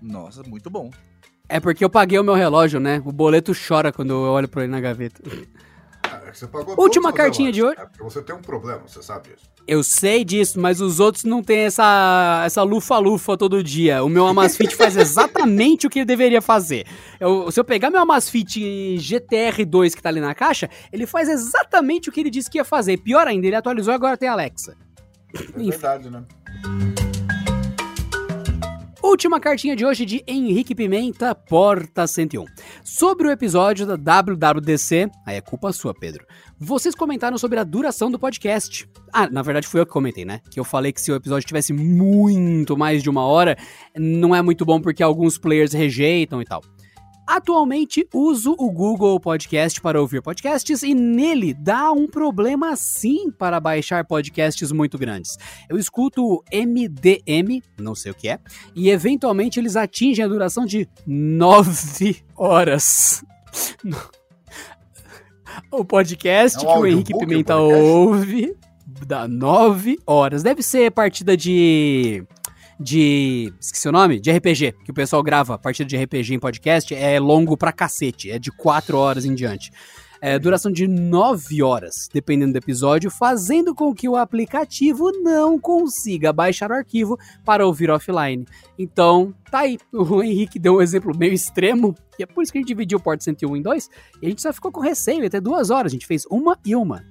Nossa, muito bom. É porque eu paguei o meu relógio, né? O boleto chora quando eu olho pra ele na gaveta. É que você pagou Última cartinha de hoje. É porque você tem um problema, você sabe disso. Eu sei disso, mas os outros não têm essa essa lufa-lufa todo dia. O meu Amazfit faz exatamente o que ele deveria fazer. Eu- se eu pegar meu Amazfit GTR2 que tá ali na caixa, ele faz exatamente o que ele disse que ia fazer. Pior ainda, ele atualizou e agora tem Alexa. É verdade, né? Última cartinha de hoje de Henrique Pimenta, Porta 101. Sobre o episódio da WWDC, aí é culpa sua, Pedro. Vocês comentaram sobre a duração do podcast. Ah, na verdade fui eu que comentei, né? Que eu falei que se o episódio tivesse muito mais de uma hora, não é muito bom porque alguns players rejeitam e tal. Atualmente uso o Google Podcast para ouvir podcasts e nele dá um problema sim para baixar podcasts muito grandes. Eu escuto o MDM, não sei o que é, e eventualmente eles atingem a duração de 9 horas. O podcast É um que o Henrique Pimenta ouve dá 9 horas. Deve ser partida de. De. Esqueci o nome? De RPG. Que o pessoal grava partida de RPG em podcast. É longo pra cacete. É de 4 horas em diante. É, duração de 9 horas, dependendo do episódio, fazendo com que o aplicativo não consiga baixar o arquivo para ouvir offline. Então, tá aí. O Henrique deu um exemplo meio extremo, e é por isso que a gente dividiu o Porto 101 em dois, e a gente só ficou com receio até duas horas. A gente fez uma e uma.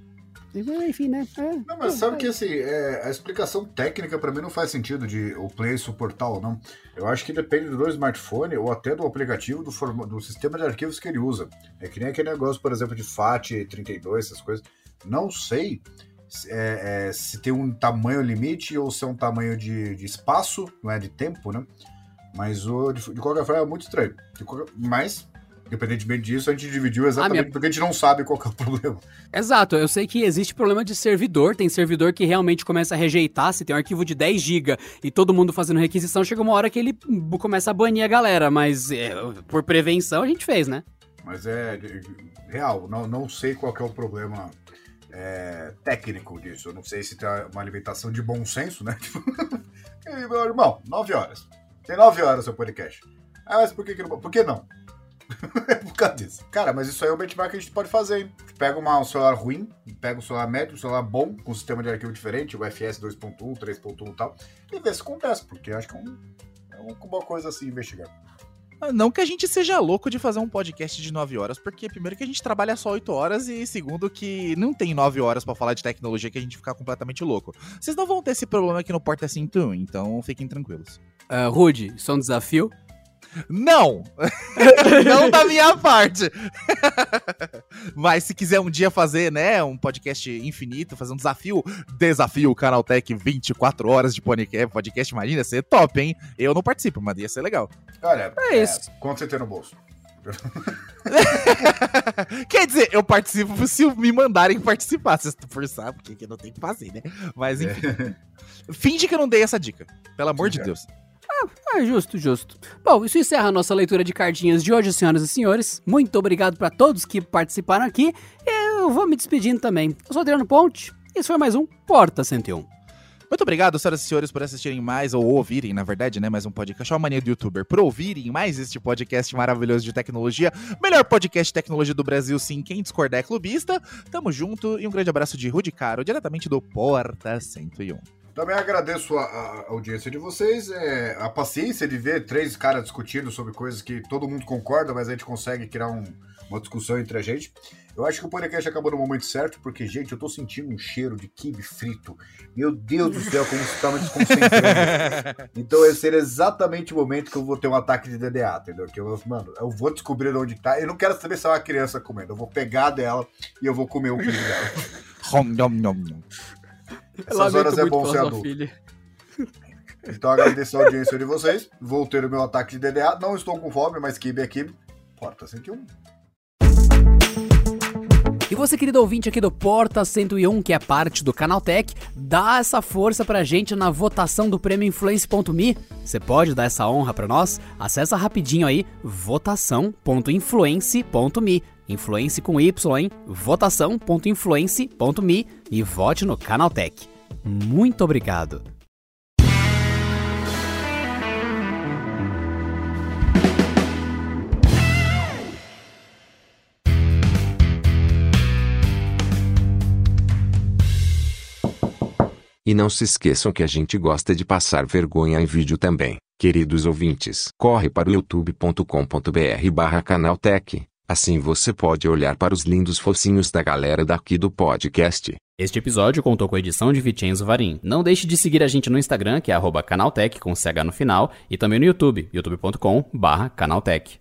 Enfim, né? É, Não, mas sabe que assim, é, a explicação técnica pra mim não faz sentido de o Play suportar ou não. Eu acho que depende do smartphone ou até do aplicativo, do, forma- do sistema de arquivos que ele usa. É que nem aquele negócio, por exemplo, de FAT32, essas coisas. Não sei se, é, é, se tem um tamanho limite ou se é um tamanho de, de espaço, não é de tempo, né? Mas o, de, de qualquer forma é muito estranho. Qualquer- mas, independentemente disso, a gente dividiu exatamente minha- porque a gente não sabe qual é o problema. Exato, eu sei que existe problema de servidor, tem servidor que realmente começa a rejeitar, se tem um arquivo de 10 GB e todo mundo fazendo requisição, chega uma hora que ele começa a banir a galera, mas é, por prevenção a gente fez, né? Mas é real, não, não sei qual é o problema é, técnico disso. Eu não sei se tem uma limitação de bom senso, né? Tipo, "Ei, meu irmão, 9 horas. Tem 9 horas seu podcast. Ah, mas por que, que não. Por que não? é por causa disso. Cara, mas isso aí é um benchmark que a gente pode fazer, hein? Pega uma- um celular ruim, pega um celular médio, um celular bom, com sistema de arquivo diferente, o FS 2.1, 3.1 e tal, e vê se acontece, porque eu acho que é, um, é uma coisa assim investigar. Ah, Não que a gente seja louco de fazer um podcast de 9 horas, porque primeiro que a gente trabalha só 8 horas e segundo que não tem 9 horas pra falar de tecnologia que a gente ficar completamente louco. Vocês não vão ter esse problema aqui no Porta 101, então fiquem tranquilos. Uh, Rude, isso é um desafio? Não! não da minha parte! Mas se quiser um dia fazer, né, um podcast infinito, fazer um desafio, desafio Canaltech 24 horas de podcast, podcast imagina, ia ser top, hein? Eu não participo, mas ia ser legal. Olha, É isso. quanto você tem no bolso? Quer dizer, eu participo se me mandarem participar. Vocês forçar, porque que não tem que fazer, né? Mas enfim. Finge que eu não dei essa dica. Pelo amor de É. Ah, justo, justo. Bom, isso encerra a nossa leitura de cartinhas de hoje, senhoras e senhores. Muito obrigado para todos que participaram aqui. Eu vou me despedindo também. Eu sou Adriano Ponte. Esse foi mais um Porta 101. Muito obrigado, senhoras e senhores, por assistirem mais, ou ouvirem, na verdade, né? Mais um podcast. Ó, a mania do youtuber. Por ouvirem mais este podcast maravilhoso de tecnologia. Melhor podcast de tecnologia do Brasil, sim. Quem discordar é clubista. Tamo junto e um grande abraço de Rudy Caro, diretamente do Porta 101. Também agradeço a, a audiência de vocês, é, a paciência de ver três caras discutindo sobre coisas que todo mundo concorda, mas a gente consegue criar um- uma discussão entre a gente. Eu acho que o podcast acabou no momento certo, porque, gente, eu tô sentindo um cheiro de kibe frito. Meu Deus do céu, como você tá me desconcentrando. Então esse seria exatamente o momento que eu vou ter um ataque de DDA, entendeu? Que eu, mano, eu vou descobrir onde tá. Eu não quero saber se é uma criança comendo. Eu vou pegar dela e eu vou comer o kibe dela. Essas horas é bom ser adulto. filha. Então agradeço a audiência de vocês. Vou ter o meu ataque de DDA. Não estou com fome, mas kibe é kibe. Porta 101. E você, querido ouvinte aqui do Porta 101, que é parte do Canaltech, dá essa força pra gente na votação do prêmio Influence.me. Você pode dar essa honra pra nós? Acessa rapidinho aí votação.influence.me. Influence com Y, hein? votação.influence.me e vote no Canaltech. Muito obrigado. E não se esqueçam que a gente gosta de passar vergonha em vídeo também. Queridos ouvintes, corre para o youtube.com.br barra canaltech. Assim você pode olhar para os lindos focinhos da galera daqui do podcast. Este episódio contou com a edição de Vicenzo Varim. Não deixe de seguir a gente no Instagram, que é canaltech com CH no final, e também no YouTube, youtube.com barra canaltech.